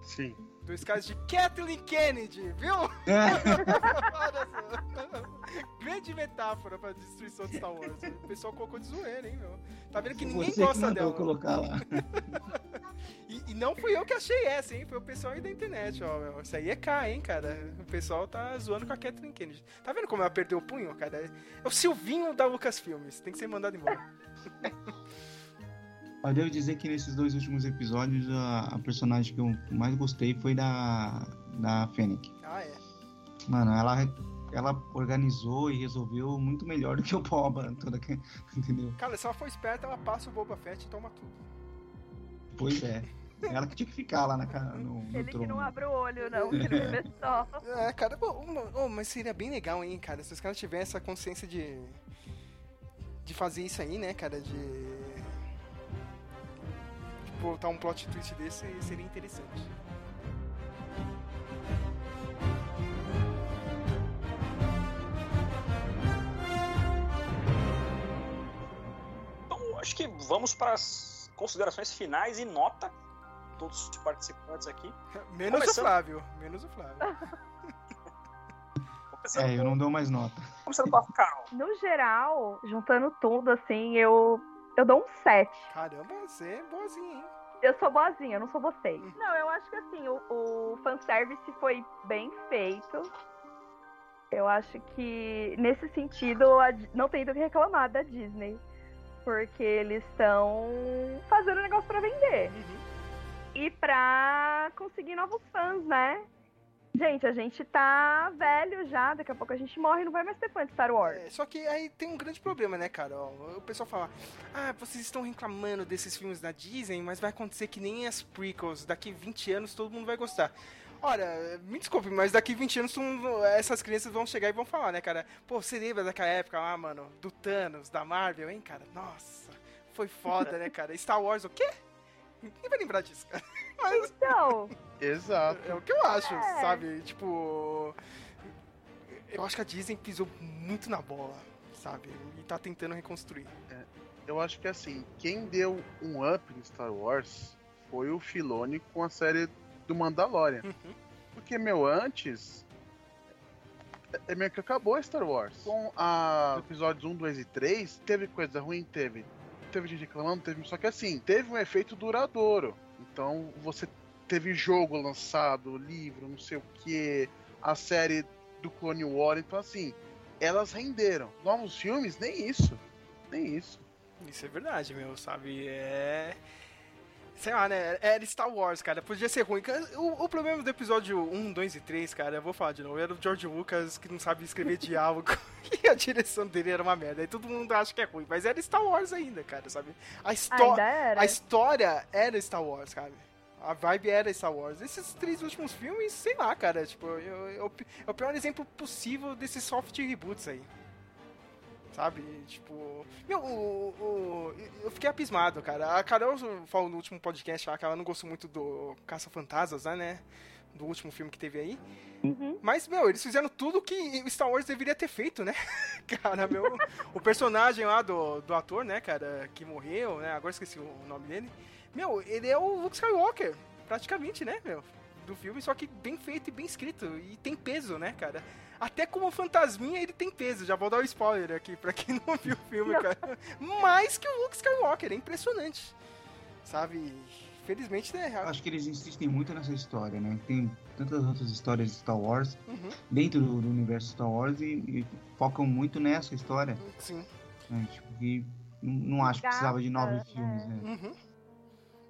Sim. Dois Ks de Kathleen Kennedy, viu? Grande metáfora pra destruição de Star Wars. O pessoal colocou de zoeira, hein, meu? Tá vendo que ninguém Você que gosta mandou dela. colocar lá. E, e não fui eu que achei essa, hein? Foi o pessoal aí da internet, ó. meu. Isso aí é K, hein, cara? O pessoal tá zoando com a Kathleen Kennedy. Tá vendo como ela perdeu o punho, cara? É o Silvinho da Lucasfilmes. Tem que ser mandado embora. Eu devo dizer que nesses dois últimos episódios, a, a personagem que eu mais gostei foi da, da Fennec. Ah, é. Mano, ela, ela organizou e resolveu muito melhor do que o Boba, toda, que- entendeu? Cara, se ela for esperta, ela passa o Boba Fett e toma tudo. Pois é. Ela que tinha que ficar lá na, ca- no, no Ele que trono. não abre o olho, não, que não vê só. É, cara, bom, oh, mas seria bem legal, hein, cara, se os caras tivessem essa consciência de. de fazer isso aí, né, cara, de. Botar um plot twist desse seria interessante. Então, acho que vamos para as considerações finais e nota. Todos os participantes aqui. Menos Começando- o Flávio, menos o Flávio. É, eu não dou mais nota. começando com a Carol. No geral, juntando tudo, assim, eu, eu dou um 7. Caramba, você é boazinha, hein? Eu sou boazinha, eu não sou vocês. Não, eu acho que assim, o, o fanservice foi bem feito. Eu acho que, nesse sentido, não tem do que reclamar da Disney. Porque eles estão fazendo negócio pra vender. Uhum. E pra conseguir novos fãs, né? Gente, a gente tá velho já, daqui a pouco a gente morre e não vai mais ter fã de Star Wars. É, só que aí tem um grande problema, né, cara? Ó, o pessoal fala: Ah, vocês estão reclamando desses filmes da Disney, mas vai acontecer que nem as prequels. Daqui 20 anos todo mundo vai gostar. Ora, me desculpe, mas daqui 20 anos essas crianças vão chegar e vão falar, né, cara? Pô, você lembra daquela época lá, mano, do Thanos, da Marvel, hein, cara? Nossa, foi foda, né, cara? Star Wars, o quê? Ninguém vai lembrar disso, cara. Mas Então, Exato. é o que eu acho, É. sabe? Tipo. Eu acho que a Disney pisou muito na bola, sabe? E tá tentando reconstruir. Eu acho que assim, quem deu um up em Star Wars foi o Filoni com a série do Mandalorian. Uhum. Porque, meu, antes. é- É meio que acabou Star Wars. Com a os episódios 1, 2 e 3, teve coisa ruim? Teve. Teve gente reclamando, teve. Só que assim, teve um efeito duradouro. Então, você teve jogo lançado, livro, não sei o que, a série do Clone War. Então, assim, elas renderam. Novos filmes, nem isso. Nem isso. Isso é verdade, meu, sabe? É. Sei lá, né? Era Star Wars, cara. Podia ser ruim. O, o problema do episódio 1, 2 e 3, cara, eu vou falar de novo. Era o George Lucas que não sabia escrever diálogo. e a direção dele era uma merda. Aí todo mundo acha que é ruim. Mas era Star Wars ainda, cara, sabe? A, histó a história era Star Wars, sabe? A vibe era Star Wars. Esses três últimos filmes, sei lá, cara. Tipo, eu, eu- é o pior exemplo possível desses soft reboots aí. Sabe? Tipo. Meu, o, o- eu fiquei abismado, cara. A Carol falou no último podcast lá que ela não gostou muito do Caça-Fantasmas, lá, né? Do último filme que teve aí. Uhum. Mas, meu, eles fizeram tudo que o Star Wars deveria ter feito, né? cara, meu. o personagem lá do, do ator, né, cara, que morreu, né? Agora esqueci o nome dele. Meu, ele é o Luke Skywalker, praticamente, né, meu? Do filme, só que bem feito e bem escrito. E tem peso, né, cara? Até como fantasminha ele tem peso. Já vou dar o spoiler aqui pra quem não viu o filme, cara. Mais que o Luke Skywalker, é impressionante. Sabe? Felizmente, né? Acho que eles insistem muito nessa história, né? Tem tantas outras histórias de Star Wars Uhum, dentro do, do universo Star Wars e, e focam muito nessa história. sim. Né? Tipo, que não, não acho que precisava de nove filmes, né? Uhum.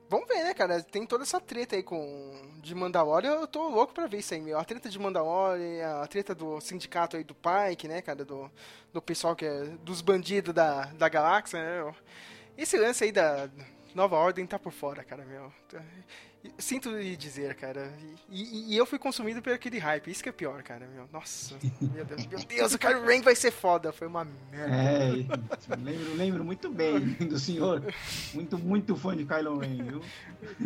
Vamos ver, né, cara? Tem toda essa treta aí com de Mandalorian. Eu tô louco pra ver isso aí, meu. A treta de Mandalorian, a treta do sindicato aí do Pike, né, cara? Do, do pessoal que é dos bandidos da, da galáxia, né? Esse lance aí da Nova Ordem tá por fora, cara, meu. Sinto lhe dizer, cara. E, e- e eu fui consumido por aquele hype. Isso que é pior, cara, meu. Nossa, meu Deus. Meu Deus, o Kylo Ren vai ser foda. Foi uma merda. É, lembro, lembro muito bem do senhor. Muito, muito fã de Kylo Ren, viu?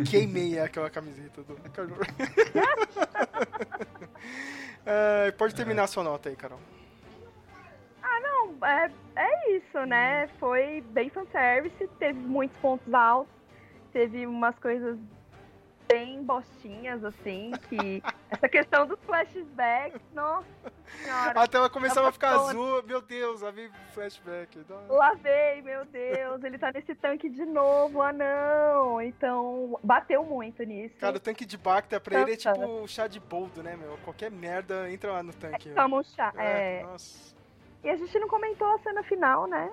Queimei aquela camiseta do Kylo Ren. Ah, pode terminar a sua nota aí, Carol. Não, é, é isso, né? Foi bem fanservice, teve muitos pontos altos, teve umas coisas bem bostinhas, assim, que essa questão dos flashbacks, nossa senhora. Até ela começava a ficar Tava azul. Meu Deus, lá vem flashback. Veio, meu Deus, ele tá nesse tanque de novo, ah não. Então, bateu muito nisso. Cara, o tanque de Bacta pra ele é Tanta. tipo o chá de boldo, né, meu? Qualquer merda entra lá no tanque. meu. Toma um chá. É, É. Nossa. E a gente não comentou a cena final, né?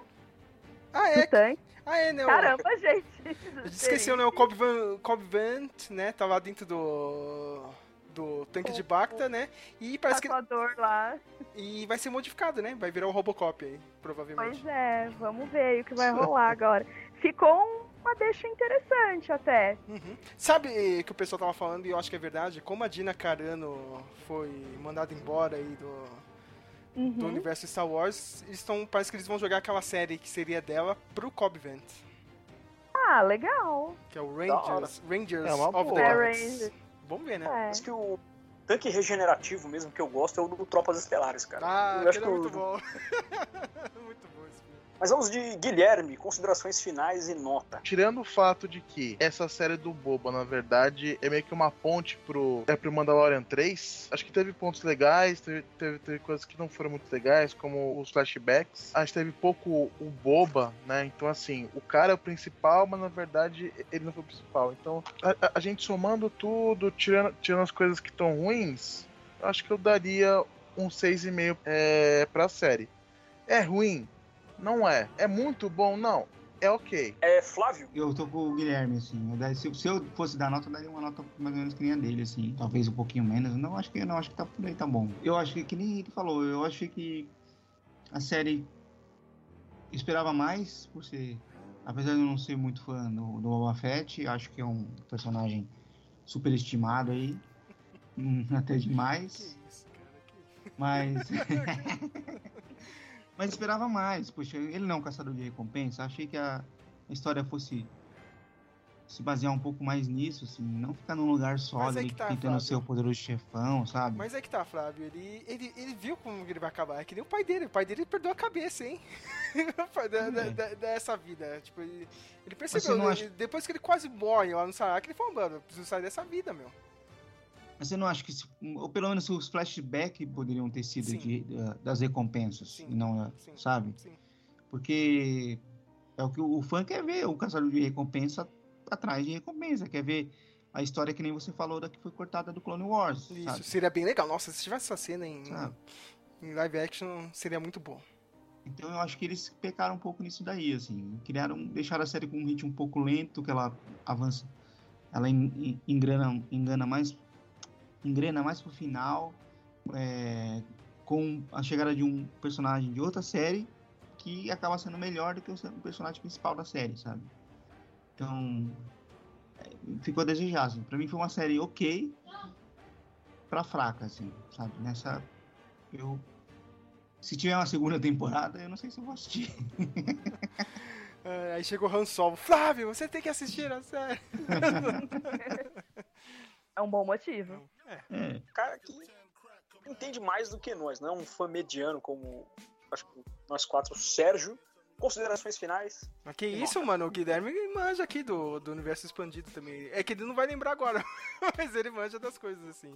Ah, é? tanque. Ah, é, né? o- Caramba, gente. Esqueceu, né? O Cobb Van, Cobb Vant, né? Tá lá dentro do. Do tanque de Bacta, né? E parece que. Lá. E vai ser modificado, né? Vai virar o Robocop aí, provavelmente. Pois é, vamos ver o que vai rolar agora. Ficou uma deixa interessante até. Uhum. Sabe que o pessoal tava falando, e eu acho que é verdade, como a Dina Carano foi mandada embora aí do, do Uhum. universo Star Wars, eles tão, parece que eles vão jogar aquela série que seria dela pro Cobb Vant, Ah, legal. que é o. Rangers, Rangers É of boa. the É, Galaxy. Vamos ver, né? É. Acho que o tanque regenerativo mesmo que eu gosto é o do Tropas Estelares, cara. Ah, eu acho é que o- muito bom. muito bom esse filme. Mas vamos de Guilherme, considerações finais e nota. Tirando o fato de que essa série do Boba, na verdade, é meio que uma ponte pro, é pro Mandalorian 3, acho que teve pontos legais, teve, teve, teve coisas que não foram muito legais, como os flashbacks. Acho que teve pouco o Boba, né? Então, assim, o cara é o principal, mas na verdade ele não foi o principal. Então, a, a- gente somando tudo, tirando, tirando as coisas que estão ruins, acho que eu daria um 6,5 é, pra série. É ruim? Não é. É muito bom? Não. é ok. É, Flávio? Eu tô com o Guilherme, assim. Eu daria- se, se eu fosse dar nota, eu daria uma nota mais ou menos que nem a dele, assim. Talvez um pouquinho menos. Não, acho que não, acho que tá por aí, tá bom. Eu acho que, que nem ele falou, eu acho que a série esperava mais por ser. Apesar de eu não ser muito fã do, do Boba Fett, acho que é um personagem superestimado aí. hum, Até demais. Que isso, cara. Que... Mas. Mas esperava mais. Poxa, ele não é um caçador de recompensa. Achei que a história fosse se basear um pouco mais nisso, assim. Não ficar num lugar só Mas é ali que tá, tentando Flávio. ser o poderoso chefão, sabe? Mas é que tá, Flávio. Ele, ele, ele viu como ele vai acabar. É que nem o pai dele. O pai dele perdeu a cabeça, hein? da, da- da- dessa vida. Tipo, ele, ele percebeu. ele- acha- Depois que ele quase morre lá no Sarak, ele falou, mano, eu preciso sair dessa vida, meu. Mas você não acha que, ou pelo menos os flashbacks poderiam ter sido Sim. de- da- das recompensas, Sim, e não, da- sim. sabe? Sim. Porque é o que o fã quer ver, o caçador de recompensa atrás de recompensa, quer ver a história que nem você falou da que foi cortada do Clone Wars, Isso, sabe? seria bem legal. Nossa, se tivesse essa cena em, em live action, seria muito bom. Então eu acho que eles pecaram um pouco nisso daí, assim. Criaram, deixaram a série com um ritmo um pouco lento, que ela avança, ela en- en- engrana, engana mais, engrena mais pro final, é, com a chegada de um personagem de outra série que acaba sendo melhor do que o personagem principal da série, sabe? Então é, ficou a desejar, assim. Pra mim foi uma série ok pra fraca, assim, sabe? Nessa eu se tiver uma segunda temporada, eu não sei se eu vou assistir. É, aí chegou o Han Solo. Flávio, você tem que assistir a série. É um bom motivo. É, Cara que entende mais do que nós, não é um fã mediano como acho que nós quatro. Sérgio, considerações finais. Mas que isso, mano? O Guilherme manja aqui do, do universo expandido também. É que ele não vai lembrar agora, mas ele manja das coisas, assim.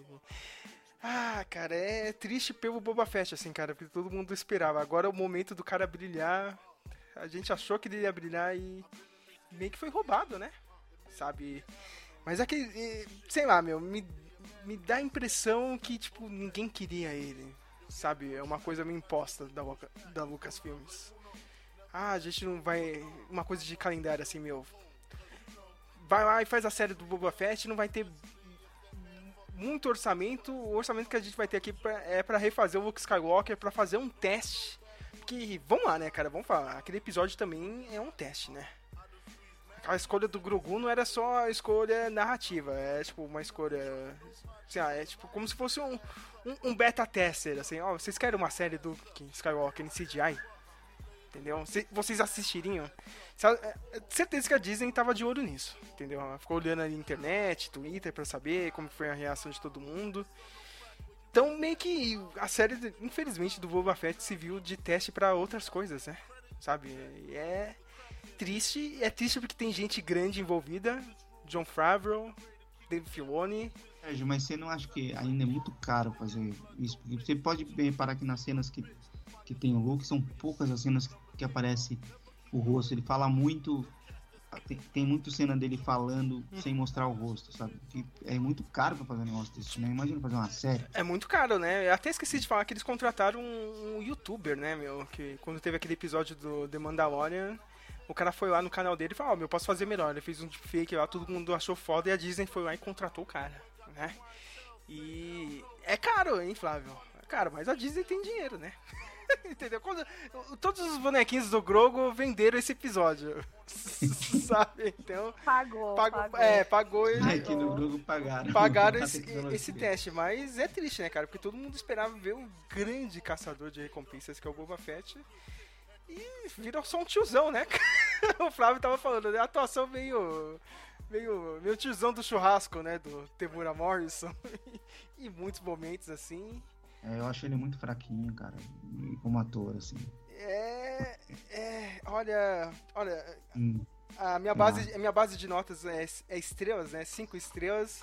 Ah, cara, é triste pelo Boba Fett, assim, cara, porque todo mundo esperava. Agora é o momento do cara brilhar. A gente achou que ele ia brilhar e meio que foi roubado, né? Sabe? Mas é que, sei lá, meu, me, me dá a impressão que, tipo, ninguém queria ele. Sabe? É uma coisa meio imposta da, da Lucasfilmes. Ah, a gente não vai. Uma coisa de calendário assim, meu. Vai lá e faz a série do Boba Fett, não vai ter muito orçamento. O orçamento que a gente vai ter aqui pra- é pra refazer o Luke Skywalker, pra fazer um teste. Que, vamos lá, né, cara? Vamos falar. Aquele episódio também é um teste, né? A escolha do Grogu não era só a escolha narrativa, é tipo uma escolha. Assim, ah, é tipo como se fosse um, um, um beta tester, assim, ó, vocês querem uma série do Skywalker em CGI? Entendeu? Cê- vocês assistiriam? É, é, Certeza que a Disney tava de olho nisso, entendeu? Ela ficou olhando ali na internet, Twitter, pra saber como foi a reação de todo mundo. Então, meio que a série, infelizmente, do Boba Fett se viu de teste pra outras coisas, né? Sabe? É triste, é triste porque tem gente grande envolvida, John Favreau, Dave Filoni, Sérgio, mas você não acha que ainda é muito caro fazer isso? Porque você pode reparar que nas cenas que, que tem o Luke, são poucas as cenas que aparece o rosto. Ele fala muito. Tem, tem muito cena dele falando sem mostrar o rosto, sabe? Que é muito caro pra fazer um negócio desse, né? Imagina fazer uma série. É muito caro, né? Eu até esqueci de falar que eles contrataram um, um youtuber, né, meu? Que quando teve aquele episódio do The Mandalorian, o cara foi lá no canal dele e falou, ó, meu, posso fazer melhor. Ele fez um deepfake lá, todo mundo achou foda e a Disney foi lá e contratou o cara, né? E é caro, hein, Flávio? É caro, mas a Disney tem dinheiro, né? Entendeu? Quando- todos os bonequinhos do Grogo venderam esse episódio. Sabe? Então, Pagou, pagou, pagou. é, pagou ele. Ai, que no grupo pagaram. Pagaram a esse, esse teste, mas é triste, né, cara? Porque todo mundo esperava ver um grande caçador de recompensas que é o Boba Fett. E virou só um tiozão, né? o Flávio tava falando, né? A atuação meio. meio. meio tiozão do churrasco, né? Do Temura Morrison. e muitos momentos assim. É, eu acho ele muito fraquinho, cara, como ator, assim. É. É. Olha. Olha. Hum, A minha base, a minha base de notas é, é estrelas, né? Cinco estrelas.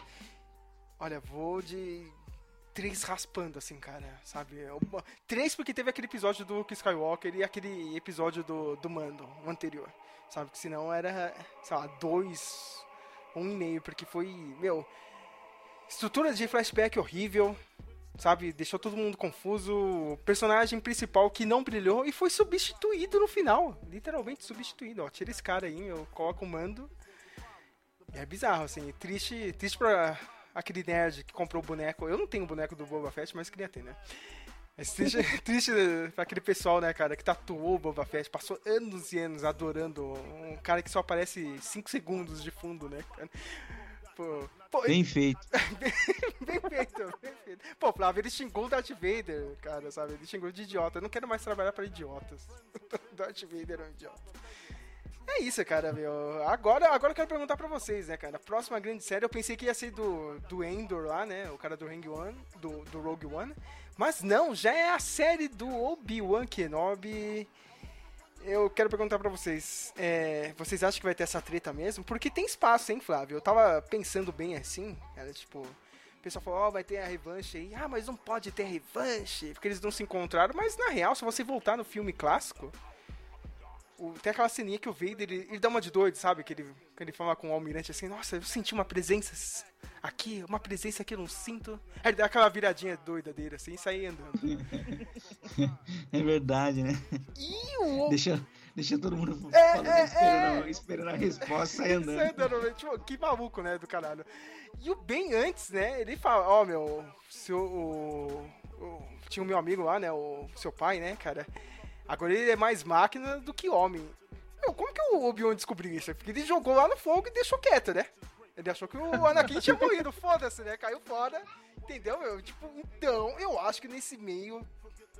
Olha, vou de três raspando, assim, cara, sabe? Uma- Três porque teve aquele episódio do Luke Skywalker e aquele episódio do, do Mando, o anterior, sabe? Que senão era, sei lá, dois, um e meio, porque foi, meu, estrutura de flashback horrível, sabe? Deixou todo mundo confuso. Personagem principal que não brilhou e foi substituído no final. Literalmente substituído. Ó, tira esse cara aí, eu coloco o mando. É bizarro, assim. Triste, triste pra aquele nerd que comprou o boneco. Eu não tenho o boneco do Boba Fett, mas queria ter, né? É triste, triste pra aquele pessoal, né, cara, que tatuou o Boba Fett, passou anos e anos adorando um cara que só aparece 5 segundos de fundo, né, cara? Pô, pô, Bem feito. bem feito, bem feito. Pô, Flávio, ele xingou o Darth Vader, cara, sabe? Ele xingou de idiota. Eu não quero mais trabalhar pra idiotas. Darth Vader é um idiota. É isso, cara, meu. Agora, agora eu quero perguntar pra vocês, né, cara? A próxima grande série eu pensei que ia ser do, do Endor lá, né? O cara do Rogue One, do, do Rogue One. Mas não, já é a série do Obi-Wan Kenobi. Eu quero perguntar pra vocês, é, vocês acham que vai ter essa treta mesmo? Porque tem espaço, hein, Flávio? Eu tava pensando bem assim, cara, tipo... O pessoal falou, ó, vai ter a revanche aí. Ah, mas não pode ter revanche, porque eles não se encontraram. Mas, na real, se você voltar no filme clássico... o- tem aquela ceninha que o Vader, ele, ele dá uma de doido, sabe? Que ele, que ele fala com o almirante assim, nossa, eu senti uma presença aqui, uma presença que eu não sinto. Aí ele dá aquela viradinha doida dele, assim, e sai andando. É verdade, né? E o Deixa, deixa todo mundo É, falando, é, esperando, esperando a resposta, sai andando. Sai andando, tipo, que maluco, né, do caralho. E o bem antes, né, ele fala, ó, meu, seu, o, o- tinha o meu amigo lá, né, o seu pai, né, cara, agora ele é mais máquina do que homem. Meu, como que o Obi-Wan descobriu isso? Porque ele jogou lá no fogo e deixou quieto, né? Ele achou que o Anakin tinha morrido, foda-se, né, caiu fora, entendeu, meu? Tipo, então, eu acho que nesse meio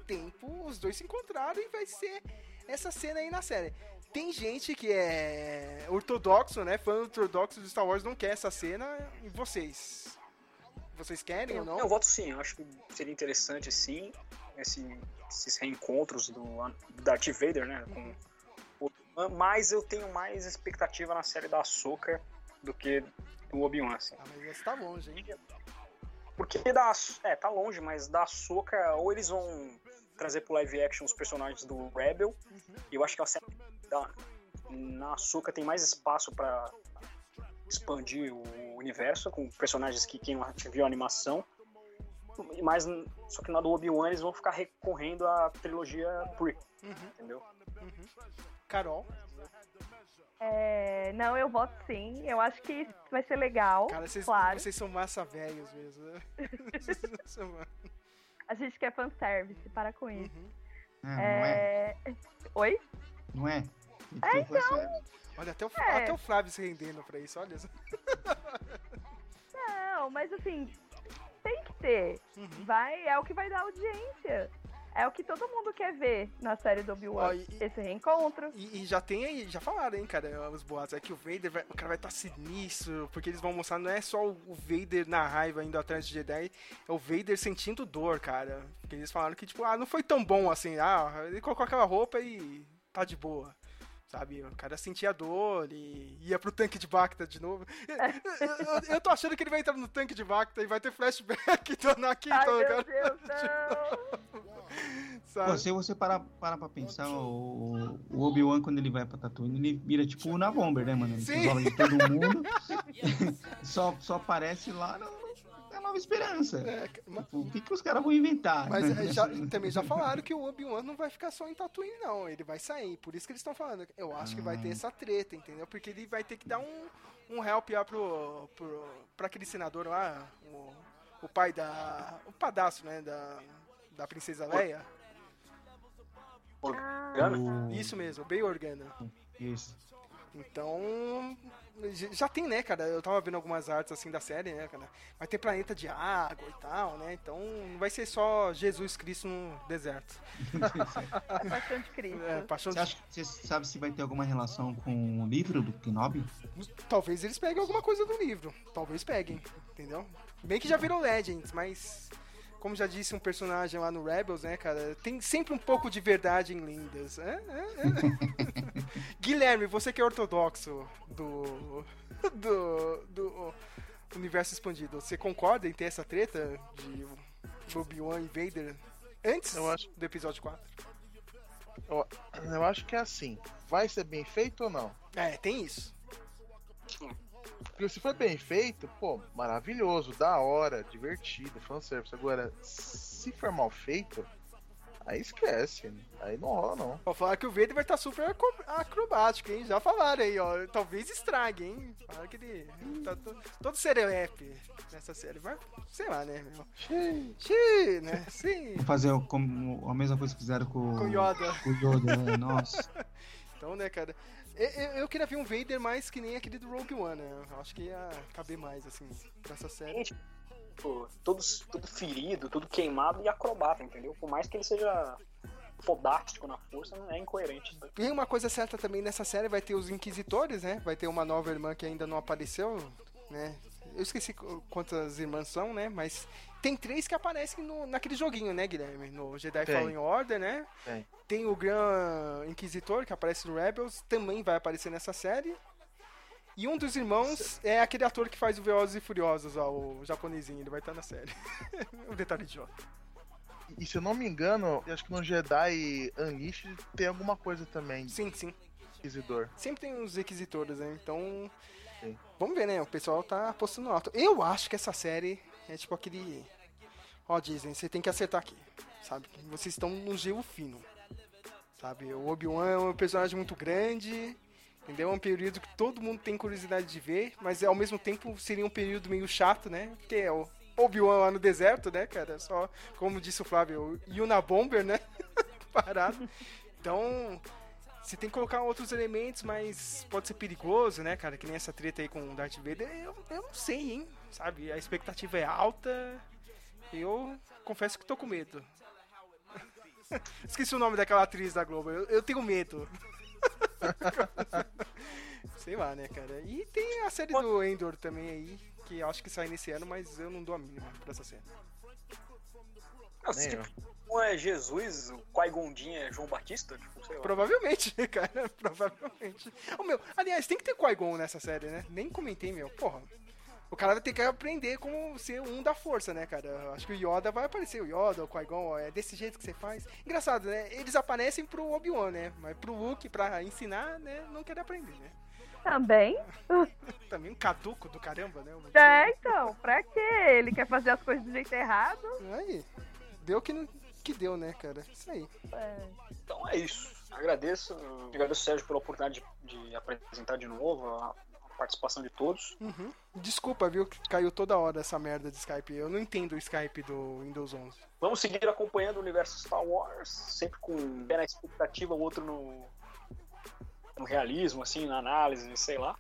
tempo os dois se encontraram e vai ser essa cena aí na série. Tem gente que é ortodoxo, né? Fã ortodoxo de Star Wars não quer essa cena. E vocês? Vocês querem ou não? Eu voto sim, eu acho que seria interessante sim esse- esses reencontros do, do Darth Vader, né? Com o, mas eu tenho mais expectativa na série da Ahsoka do que do Obi-Wan, assim. Ah, mas esse tá longe, hein? Porque da. É, tá longe, mas da Ahsoka, ou eles vão trazer pro live action os personagens do Rebel, e eu acho que a série da, na Ahsoka tem mais espaço pra expandir o universo com personagens que quem não viu a animação. Mas, só que na do Obi-Wan eles vão ficar recorrendo à trilogia pre, Uhum, entendeu? uhum. Carol, É, não, eu voto sim. Eu acho que vai ser legal. cara, vocês, claro. vocês são massa velhos mesmo. né? A gente quer fanservice, para com isso. Uhum. É, não é? É... Oi? Não é? É, então. Olha, até o, É. até o Flávio se rendendo pra isso, olha. só. Não, mas assim, tem que ter. Uhum. Vai, é o que vai dar audiência. É o que todo mundo quer ver na série do Obi-Wan. e- Esse reencontro. E, e já tem aí, já falaram, hein, cara, os boatos. É que o Vader, vai, o cara vai estar sinistro, porque eles vão mostrar, não é só o o Vader na raiva indo atrás de Jedi, é o Vader sentindo dor, cara. Porque eles falaram que, tipo, ah, não foi tão bom assim, ah, ele colocou aquela roupa e tá de boa. Sabe, o cara sentia dor e ia pro tanque de Bacta de novo. Eu, eu- eu tô achando que ele vai entrar no tanque de Bacta e vai ter flashback do Anakin, Ai, então, meu cara, Deus, não! sabe? Pô, se você parar, parar pra pensar, o, o Obi-Wan, quando ele vai pra Tatooine, ele vira tipo o Navomber, né, mano? Ele Sim. de todo mundo. só, só aparece lá no, Nova Esperança. É, mas- Tipo, o que, que os caras vão inventar? Mas né? é, já- também já falaram que o Obi-Wan não vai ficar só em Tatooine, não. Ele vai sair. Por isso que eles estão falando. Eu acho que vai ter essa treta, entendeu? Porque ele vai ter que dar um, um help lá pro, pro, pra aquele senador lá, o, o pai da. O padastro, né? Da, da Princesa Leia. Ah, Organa? Isso mesmo, bem Organa. Isso. Então. Já tem, né, cara? Eu tava vendo algumas artes assim da série, né, cara? Vai ter planeta de água e tal, né? Então não vai ser só Jesus Cristo no deserto. paixão de Cristo. É, paixão Você, de acha, você sabe se vai ter alguma relação com o livro do Kenobi? Talvez eles peguem alguma coisa do livro. Talvez peguem, entendeu? Bem que já virou Legends, mas. Como já disse um personagem lá no Rebels, né, cara? Tem sempre um pouco de verdade em lendas. É, é, é. Guilherme, você que é ortodoxo do. do. do universo expandido, você concorda em ter essa treta de Obi-Wan e Vader antes Eu acho- do episódio 4? Eu, eu acho que é assim. Vai ser bem feito ou não? É, tem isso. Porque se for bem feito, pô, maravilhoso, da hora, divertido, fanservice. Agora, se for mal feito, aí esquece. Aí não rola, não. Vou falar que o Vader vai estar super acro- acrobático, hein? Já falaram aí, ó. Talvez estrague, hein? Falaram que ele tá to- todo serelepe nessa série. Mas, sei lá, né, meu? Xiii, né? Sim. Fazer como a mesma coisa que fizeram com, Com Yoda. com o Yoda, né? Nossa. Então, né, cara? Eu, queria ver um Vader mais que nem aquele do Rogue One, né? Eu acho que ia caber mais, assim, pra essa série. Pô, todos, tudo ferido, tudo queimado e acrobata, entendeu? Por mais que ele seja fodástico na força, não é incoerente. E uma coisa certa também nessa série vai ter os Inquisitores, né? Vai ter uma nova irmã que ainda não apareceu, né? Eu esqueci qu- quantas irmãs são, né? Mas tem três que aparecem no, naquele joguinho, né, Guilherme? No Jedi Tem. Fallen Order, né? Tem. Tem o Gran Inquisitor, que aparece no Rebels, também vai aparecer nessa série. E um dos irmãos é aquele ator que faz o Velozes e Furiosos, ó, o japonesinho, ele vai estar na série. um detalhe idiota. E se eu não me engano, eu acho que no Jedi Unleashed tem alguma coisa também Sim, sim. Inquisidor. Sempre tem uns requisitores, né? Então. Sim. Vamos ver, né? O pessoal tá apostando alto. Eu acho que essa série é tipo aquele. Ó, Disney, você tem que acertar aqui. Sabe? Vocês estão no gelo fino. Sabe? O Obi-Wan é um personagem muito grande. Entendeu? É um período que todo mundo tem curiosidade de ver, mas ao mesmo tempo seria um período meio chato, né? Porque é o Obi-Wan lá no deserto, né, cara? Só, como disse o Flávio, Yuna Bomber, né? Parado. Então, você tem que colocar outros elementos, mas pode ser perigoso, né, cara? Que nem essa treta aí com o Darth Vader. Eu, eu não sei, hein? Sabe? A expectativa é alta. Eu confesso que tô com medo. Esqueci o nome daquela atriz da Globo. Eu, eu tenho medo. sei lá, né, cara? E tem a série do Endor também aí, que eu acho que sai nesse ano, mas eu não dou a mínima pra essa série. Não, tipo, um é Jesus, o Qui-Gondin é João Batista, tipo, sei lá. Provavelmente, cara, provavelmente. Ô, meu, aliás, tem que ter Qui-Gon nessa série, né? Nem comentei, meu. Porra, o cara vai ter que aprender como ser um da força, né, cara? Acho que o Yoda vai aparecer, o Yoda, o Qui-Gon, ó, é desse jeito que você faz. Engraçado, né? Eles aparecem pro Obi-Wan, né? Mas pro Luke, pra ensinar, né, não quer aprender, né? Também. Também um caduco do caramba, né? É, então, pra quê? Ele quer fazer as coisas do jeito errado? Aí, deu que, não- que deu, né, cara? Isso aí. É. Então é isso. Agradeço. Agradeço Sérgio pela oportunidade de, de apresentar de novo participação de todos. Uhum. Desculpa, viu, que caiu toda hora essa merda de Skype. Eu não entendo o Skype do Windows 11. Vamos seguir acompanhando o universo Star Wars, sempre com um pé na expectativa, o outro no, no realismo, assim, na análise, sei lá.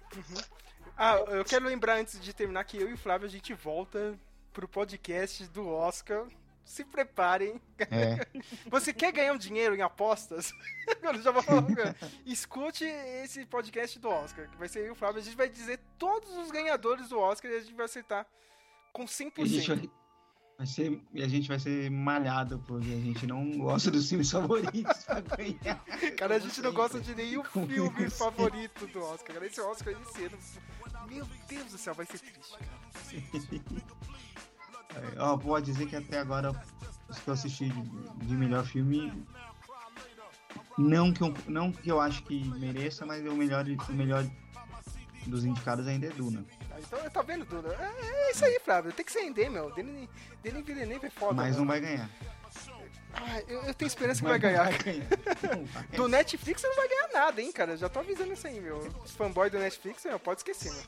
Ah, eu quero lembrar antes de terminar que eu e o Flávio a gente volta pro podcast do Oscar. Se preparem. É. Você quer ganhar um dinheiro em apostas? Eu já vou falar. cara. Escute esse podcast do Oscar, que vai ser o Flávio. A gente vai dizer todos os ganhadores do Oscar e a gente vai acertar com 100%. E a gente vai, vai ser, e a gente vai ser malhado, porque a gente não gosta dos filmes favoritos pra ganhar. Cara, a gente não gosta de nenhum Com filme favorito do Oscar. Cara, esse Oscar esse ano. Meu Deus do céu, vai ser triste, cara. É, Ó, pode dizer que até agora os que eu assisti de, de melhor filme. Não que, eu, não que eu acho que mereça, mas o melhor, o melhor dos indicados ainda é Duna. Tá, então, tá vendo, Duda? É, é isso aí, Flávio. Tem que ser Ender, meu. Denis Villeneuve é foda. Mas não vai ganhar. Ah, eu, eu tenho esperança que vai ganhar. Vai ganhar. Do Netflix você não vai ganhar nada, hein, cara. Já tô avisando isso aí, meu. Os fanboy do Netflix, meu, pode esquecer, meu.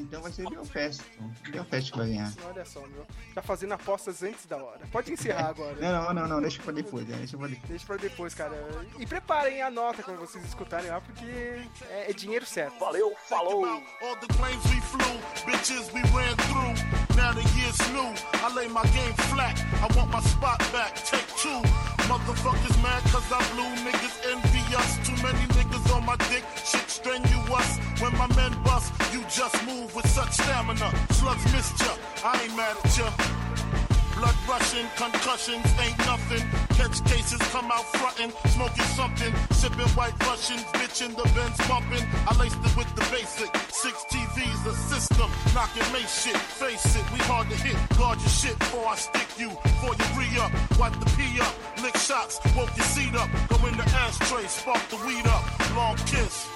Então vai ser Belfast. então. Belfast que vai ganhar. Olha só, meu. Tá fazendo apostas antes da hora. Pode encerrar agora. Não, não, não, não, deixa pra depois, né? deixa pra depois. Deixa pra depois, cara. E preparem a nota quando vocês escutarem lá, porque é, é dinheiro certo. Valeu, falou! All the planes we flew, bitches we ran through. Now the year's new. I lay my game flat. I want my spot back. Take two. Motherfuckers mad cause I blew. Niggas envy us. Too many niggas on my dick. Shit strenuous. When my men bust, you just move with such stamina. Slugs missed ya. I ain't mad at ya. Blood rushing, concussions ain't nothing. Catch cases, come out frontin', smoking something, sipping white Russians, bitchin' the Benz bumping. I laced it with the basic. Six TVs, a system, knocking May shit. Face it, we hard to hit. Guard your shit before I stick you. Before you re up, wipe the pee up, lick shots, woke your seat up. Go in the ashtray, spark the weed up. Long kiss.